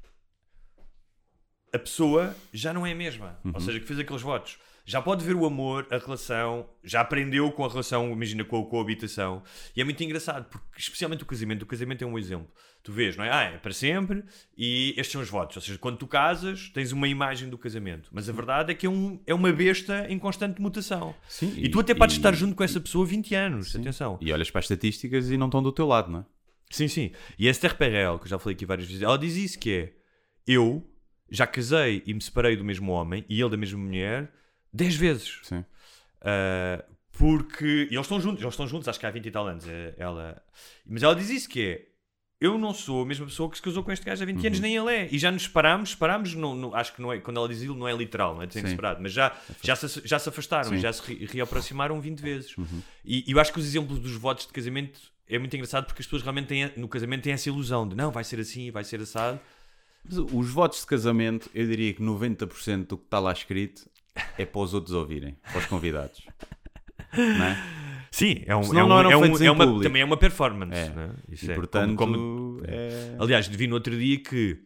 a pessoa já não é a mesma. Uhum. Ou seja, que fez aqueles votos. Já pode ver o amor, a relação, já aprendeu com a relação, imagina, com a coabitação. E é muito engraçado, porque especialmente o casamento, o casamento é um exemplo. Tu vês, não é? Ah, é para sempre e estes são os votos. Ou seja, quando tu casas, tens uma imagem do casamento. Mas a verdade é que é, um, é uma besta em constante mutação. Sim, E, tu até podes e- estar junto com essa pessoa 20 anos. Atenção. E olhas para as estatísticas e não estão do teu lado, não é? Sim, sim. E a Esther Perel, que eu já falei aqui várias vezes, ela diz isso que é eu já casei e me separei do mesmo homem e ele da mesma mulher 10 vezes. Sim. Uh, porque e eles estão juntos, eles estão juntos, acho que há 20 e tal anos. é- Ela... Mas ela diz isso que é eu não sou a mesma pessoa que se casou com este gajo há 20 Uhum. anos, nem ele é. E já nos separámos, separámos, não, não- acho que não é, quando ela diz isso, não é literal, não é de serem separados, mas já, já, se, já se afastaram Sim. Uhum. e já se re- reaproximaram 20 vezes. E, e eu acho que os exemplos dos votos de casamento é muito engraçado porque as pessoas realmente têm, no casamento têm essa ilusão de não, vai ser assim, vai ser assado. Os votos de casamento, eu diria que 90% do que está lá escrito é para os outros ouvirem, para os convidados. não é? Sim, é, um, Senão é, um- é, um- é uma, também é uma performance. É. né? Isso E é portanto, como- como- é... Aliás, vi no outro dia que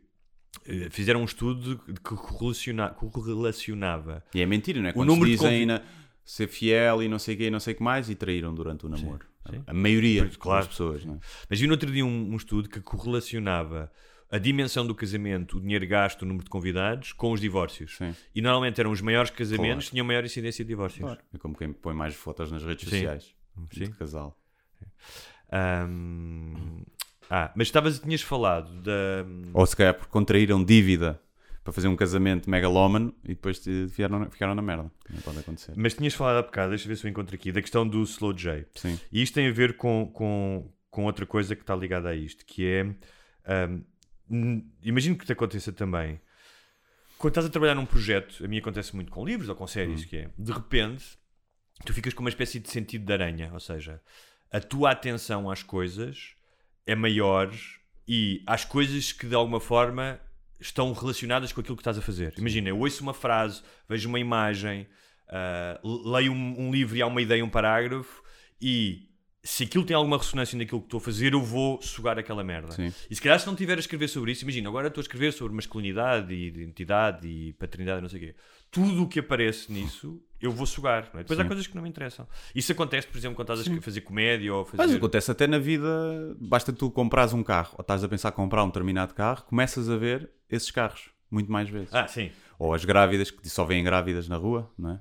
eh, fizeram um estudo que correlaciona- correlacionava E é mentira, não é? O Quando número se de dizem convi- na- ser fiel e não sei o que e não sei o que mais e traíram durante o namoro. sim. A maioria claro. das pessoas, não é? Mas vi no outro dia um, um estudo que correlacionava a dimensão do casamento, o dinheiro gasto, o número de convidados, com os divórcios. Sim. E normalmente eram os maiores casamentos que tinham maior incidência de divórcios. Claro. É como quem põe mais fotos nas redes Sim. sociais Sim. de casal. Ahm, Ah, mas estavas, tinhas falado da. Ou se calhar porque contraíram dívida para fazer um casamento megalómano e depois te- ficaram, ficaram na merda. Não pode acontecer. Mas tinhas falado há bocado, deixa eu ver se eu encontro aqui, da questão do Slow J. Sim. E isto tem a ver com, com, com outra coisa que está ligada a isto, que é. n- imagino que te aconteça também. Quando estás a trabalhar num projeto, a mim acontece muito com livros ou com séries, que é de repente tu ficas com uma espécie de sentido de aranha, ou seja, a tua atenção às coisas é maior e às coisas que de alguma forma estão relacionadas com aquilo que estás a fazer. Imagina, eu ouço uma frase, vejo uma imagem, l- leio um, um livro e há uma ideia, um parágrafo e se aquilo tem alguma ressonância naquilo que estou a fazer, eu vou sugar aquela merda. Sim. E se calhar se não tiver a escrever sobre isso, imagina, agora estou a escrever sobre masculinidade e identidade e paternidade, não sei o quê. Tudo o que aparece nisso, eu vou sugar. é? Depois há Sim. coisas que não me interessam. Isso acontece, por exemplo, quando estás a escrever- fazer comédia ou a Mas fazer... acontece até na vida, basta tu comprares um carro ou estás a pensar comprar um determinado carro, começas a ver esses carros muito mais vezes. Ah, sim. Ou as grávidas, que só vêm grávidas na rua, não é?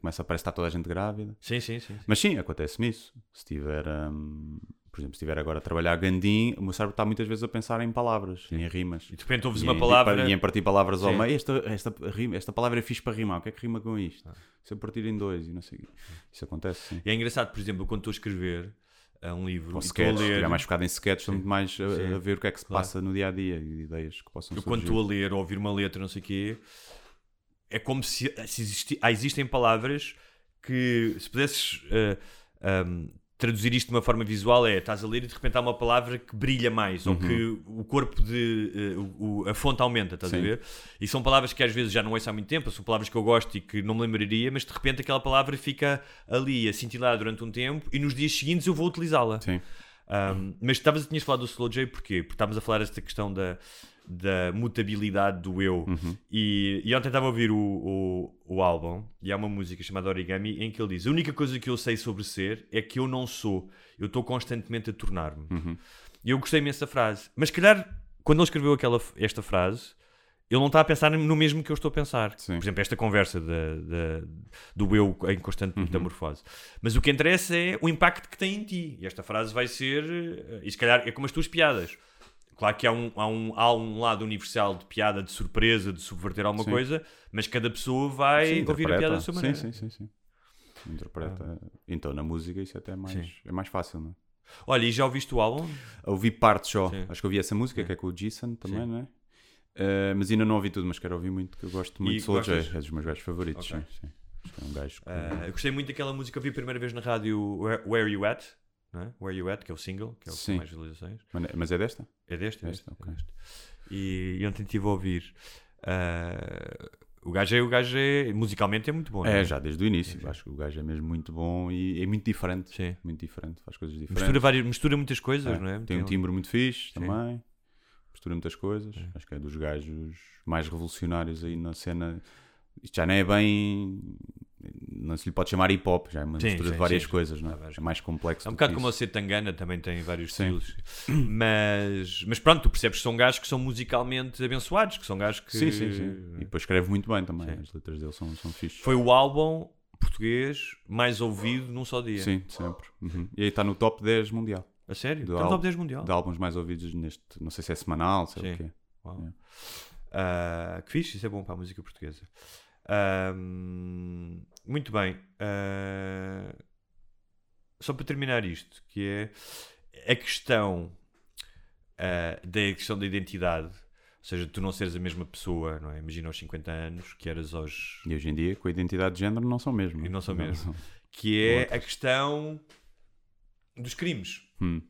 Começa a parecer que está toda a gente grávida. Sim, sim, sim. sim. Mas sim, acontece-me isso. Se tiver, hum, por exemplo, se estiver agora a trabalhar a Gandim, o meu cérebro está muitas vezes a pensar em palavras, em rimas. E de repente ouves E uma em- palavra... E em partir palavras ao Sim. meio, esta, esta, rima, esta palavra é fixe para rimar. O que é que rima com isto? Se eu partir em dois e não sei o quê. Isso acontece, sim. E é engraçado, por exemplo, quando estou a escrever uh, um livro Com a sketches, se ler... estiver mais focado em sketches, estou muito mais a, Sim. a ver o que é que se Claro. passa no dia a dia e ideias que possam Eu surgir. quando estou a ler ou a ouvir uma letra, não sei o quê, é como se, se existi- ah, existem palavras que se pudesses uh, um, traduzir isto de uma forma visual é estás a ler e de repente há uma palavra que brilha mais ou que o corpo de uh, o- a fonte aumenta, estás a Uhum. Sim. ver? E são palavras que às vezes já não ouço há muito tempo, são palavras que eu gosto e que não me lembraria, mas de repente aquela palavra fica ali a cintilar durante um tempo e nos dias seguintes eu vou utilizá-la. Sim. Um, mas estavas, tinhas falado do Slow J porquê? Porque estávamos a falar desta questão da, da mutabilidade do eu. Uhum. E, e ontem estava a ouvir o, o, o álbum e há uma música chamada Origami em que ele diz: A única coisa que eu sei sobre ser é que eu não sou, eu estou constantemente a tornar-me. Uhum. E eu gostei imenso da frase. Mas, se calhar, quando ele escreveu aquela, esta frase, ele não está a pensar no mesmo que eu estou a pensar. Sim. Por exemplo, esta conversa da, da- do eu em constante Uhum. metamorfose. Mas o que interessa é o impacto que tem em ti. E esta frase vai ser. eh, E se calhar é como as tuas piadas. Claro que há um, há um, há um lado universal de piada, de surpresa, de subverter alguma Sim. coisa, mas cada pessoa vai Sim, ouvir a piada da sua sim, maneira. sim, sim, sim. Interpreta. Então, na música isso até é mais, Sim. é mais fácil, não é? Olha, e já ouviste o álbum? Ouvi parte só. Sim. Acho que ouvi essa música, que é com o Jason também, Sim. não é? Eh, mas ainda não ouvi tudo, mas quero ouvir muito, que eu gosto muito E de Soul J. É dos meus gajos favoritos, Ok. sim, sim. Acho que é um gajo que... Ah, eu gostei muito daquela música que eu vi a primeira vez na rádio Where, Where You At, é? Where You At, que é o single, que é o que tem mais visualizações. Mas- é desta? É deste, é Este, deste. ok. é deste. E, e ontem estive a ouvir. ah, o gajo é, o gajo é, musicalmente é muito bom. não É, já desde o início. Sim. Acho que o gajo é mesmo muito bom e é muito diferente. Sim. Muito diferente, faz coisas diferentes. Mistura, várias, mistura muitas coisas, É, não é? Tem um timbre muito fixe Sim. também. Mistura muitas coisas. Acho que é dos gajos mais revolucionários aí na cena. Isto já não é bem. Não se lhe pode chamar hip hop, já é uma Sim, mistura sim, de várias sim. coisas, não é? É mais complexo. É um do bocado como o isso. C. Tangana, também tem vários estilos. Mas, mas pronto, tu percebes que são gajos que são musicalmente abençoados, que são gajos que. Sim, sim, sim. E depois escreve muito bem também. As letras dele são, são fixes. Foi o álbum português mais ouvido num só dia. Sim, sempre. Uhum. E aí está no top 10 mundial. A sério? Do Está no top 10 mundial. De álbuns mais ouvidos neste. Não sei se é semanal, sei o quê. Uau. Yeah. Ah, que fixe, isso é bom para a música portuguesa. Muito bem. Ah, só para terminar isto, que é a questão ah, da questão da identidade. Ou seja, tu não seres a mesma pessoa, não é? Imagina aos 50 anos que eras aos. E hoje em dia, com a identidade de género, não são mesmo. E não são mesmo. Que é a questão dos crimes. Hum,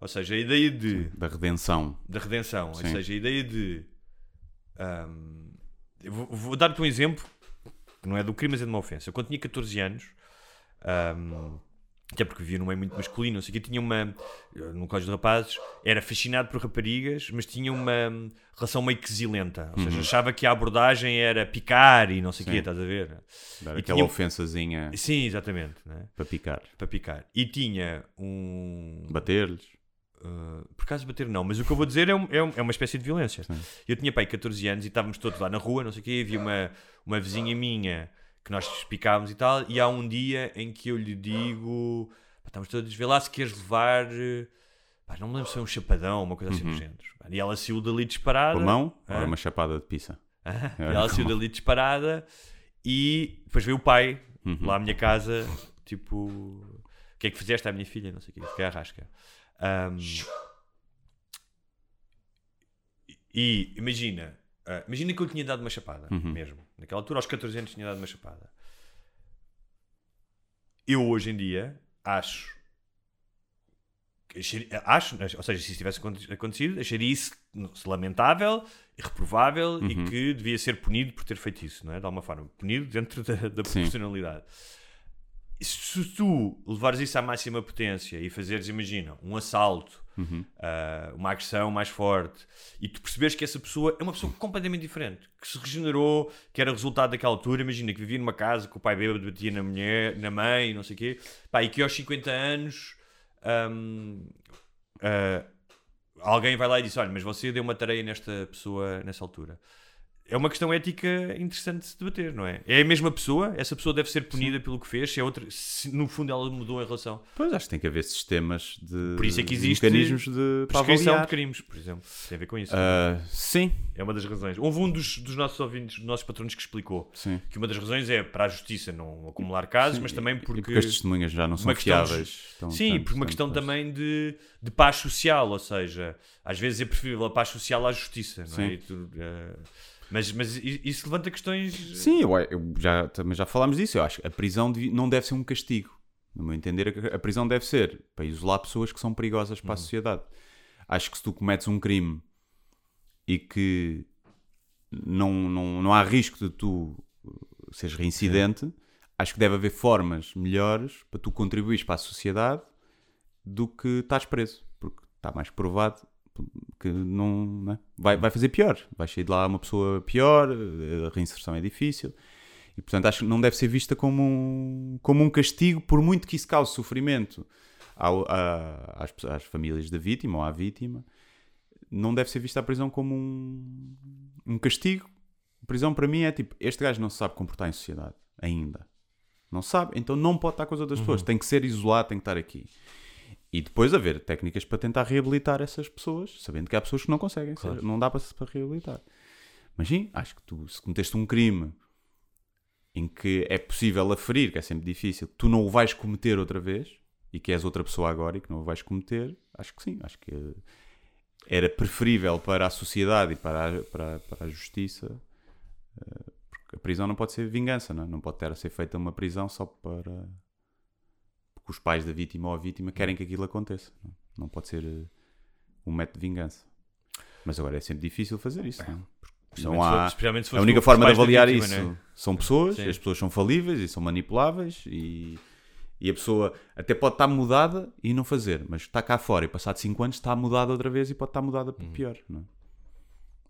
Ou seja, a ideia de. da redenção. da redenção. Ou Sim. seja, a ideia de. ahm, eu vou, vou dar-te um exemplo que não é do crime, mas é de uma ofensa. Eu, quando tinha 14 anos, ahm, até porque vivia num meio muito masculino, não sei o quê, tinha uma. eu, No colégio de rapazes, era fascinado por raparigas, mas tinha uma hum, relação meio quesilenta. Ou seja, achava que a abordagem era picar e não sei o quê, Sim. estás a ver? Dar E aquela tinha- ofensazinha Sim, exatamente. Né? para picar. Para picar. E tinha um. Bater-lhes. Uh, por acaso bater não, mas o que eu vou dizer é, um- é um- é uma espécie de violência. Sim. Eu tinha pai 14 anos e estávamos todos lá na rua, não sei o quê, havia uma, uma vizinha minha que nós picávamos e tal, e há um dia em que eu lhe digo, pá, estamos todos, vê lá se queres levar, eh, pá, não me lembro se foi um chapadão, uma coisa assim do género. E ela saiu dali disparada. Com a mão ou Hã? era uma chapada de pizza? Ah, e ela saiu dali disparada e depois veio o pai lá à minha casa, tipo, o que é que fizeste à minha filha? Não sei o quê, fiquei à rasca. Ahm, e imagina, ah, imagina que eu tinha dado uma chapada, mesmo. Naquela altura, aos 14 anos, tinha dado uma chapada. Eu hoje em dia acho acho, ou seja, se isso tivesse aconte- acontecido, acharia isso lamentável, reprovável e que devia ser punido por ter feito isso, não é? De alguma forma, punido dentro da, da Sim. proporcionalidade. E Se tu levares isso à máxima potência e fazeres, imagina, um assalto, ah, uma agressão mais forte, e tu perceberes que essa pessoa é uma pessoa completamente diferente, que se regenerou, que era resultado daquela altura, imagina que vivia numa casa que o pai bêbado batia na mulher, na mãe, não sei o quê, pá, e que aos 50 anos hum, ah, alguém vai lá e diz: Olha, mas você deu uma tareia nesta pessoa nessa altura. É uma questão ética interessante de se debater, não é? É a mesma pessoa, essa pessoa deve ser punida pelo que fez, se é outra, se no fundo ela mudou em relação. Pois acho que tem que haver sistemas de Por isso é que existe mecanismos de Prescrição de crimes, por exemplo. Tem a ver com isso. Ah, sim, É uma das razões. Houve um dos, dos nossos ouvintes, dos nossos patronos que explicou sim. que uma das razões é para a justiça não acumular casos, mas também E porque. porque as testemunhas já não são de- fiáveis. Então, Sim, portanto, por uma questão pois. também de, de paz social, ou seja, às vezes é preferível a paz social à justiça, não é? Sim. E tu, eh, mas, mas isso levanta questões. Sim, eu, eu já, também já falámos disso. Eu acho que a prisão não deve ser um castigo. No meu entender, a- a prisão deve ser para isolar pessoas que são perigosas para a sociedade. Acho que se tu cometes um crime e que não, não, não há risco de tu uh, seres reincidente, acho que deve haver formas melhores para tu contribuires para a sociedade do que estás preso. Porque está mais provado que não, né? vai, vai fazer pior. Vai sair de lá uma pessoa pior, a reinserção é difícil. E portanto acho que não deve ser vista como um, como um castigo, por muito que isso cause sofrimento ao- a- às, às famílias da vítima ou à vítima. Não deve ser vista a prisão como um, um castigo. A prisão para mim é tipo: este gajo não se sabe comportar em sociedade ainda. Não sabe, então não pode estar com as outras pessoas. Tem que ser isolado, tem que estar aqui. E depois haver técnicas para tentar reabilitar essas pessoas, sabendo que há pessoas que não conseguem, seja, não dá para, para reabilitar. Mas sim, acho que tu, se cometeste um crime em que é possível aferir, que é sempre difícil, tu não o vais cometer outra vez e que és outra pessoa agora e que não o vais cometer, acho que sim, acho que era preferível para a sociedade e para a, para, para a justiça. eh, porque a prisão não pode ser vingança, não, é? não pode ter a ser feita uma prisão só para porque os pais da vítima ou a vítima querem que aquilo aconteça. Não? Não pode ser eh, um método de vingança. Mas agora é sempre difícil fazer isso. Não, é? Não há, a única forma de avaliar vítima, isso é? são pessoas, Sim. as pessoas são falíveis e são manipuláveis e, e a pessoa até pode estar mudada e não fazer, mas está cá fora e passado 5 anos está mudada outra vez e pode estar mudada para pior. Não é?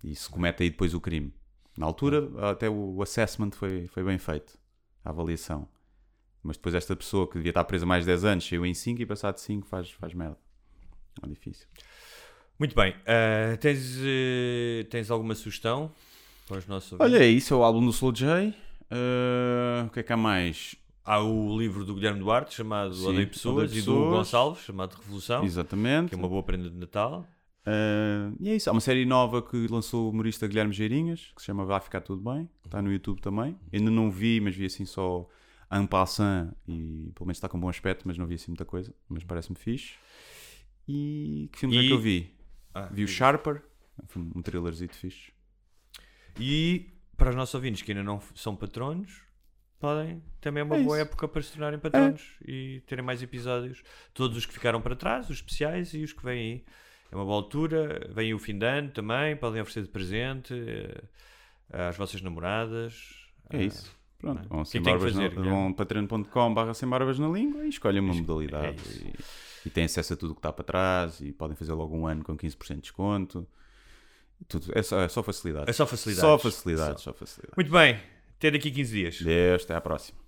E se comete aí depois o crime. Na altura, até o assessment foi, foi bem feito, a avaliação. Mas depois esta pessoa que devia estar presa mais de 10 anos saiu em 5 e passado 5 faz, faz merda. É difícil. Muito bem. eh, tens, eh, tens alguma sugestão para os nossos ouvintes? Olha, isso é o álbum do Slow J. Uh, o que é que há mais? Há o livro do Guilherme Duarte chamado Sim, Odeio Pessoas Odeio e do Pessoas. Gonçalves chamado Revolução, Exatamente. que é uma boa prenda de Natal. Uh, e é isso. Há uma série nova que lançou o humorista Guilherme Geirinhas, que se chama Vai Ficar Tudo Bem. Está no YouTube também. Ainda não vi, mas vi assim só en passant e pelo menos está com bom aspecto, mas não vi assim muita coisa. Mas parece-me fixe. E que filme é E- que eu vi? Ah, Vi o Sharper, um thrillerzito fixe. E para os nossos ouvintes que ainda não são patronos, podem também é uma É boa época para se tornarem patronos e terem mais episódios. Todos os que ficaram para trás, os especiais e os que vêm aí. É uma boa altura. Vem o fim de ano também, podem oferecer de presente eh, às vossas namoradas. É Ah, isso. Pronto, Bem, vão, sem é barbas fazer, na, patreon.com barra sem barbas na língua e escolhem uma É modalidade isso. e, e têm acesso a tudo o que está para trás e podem fazer logo um ano com 15% de desconto. Tudo. É, só, é só facilidades. É só facilidades. Só facilidades, só facilidades. Muito bem, até daqui a 15 dias. Deus, até à próxima.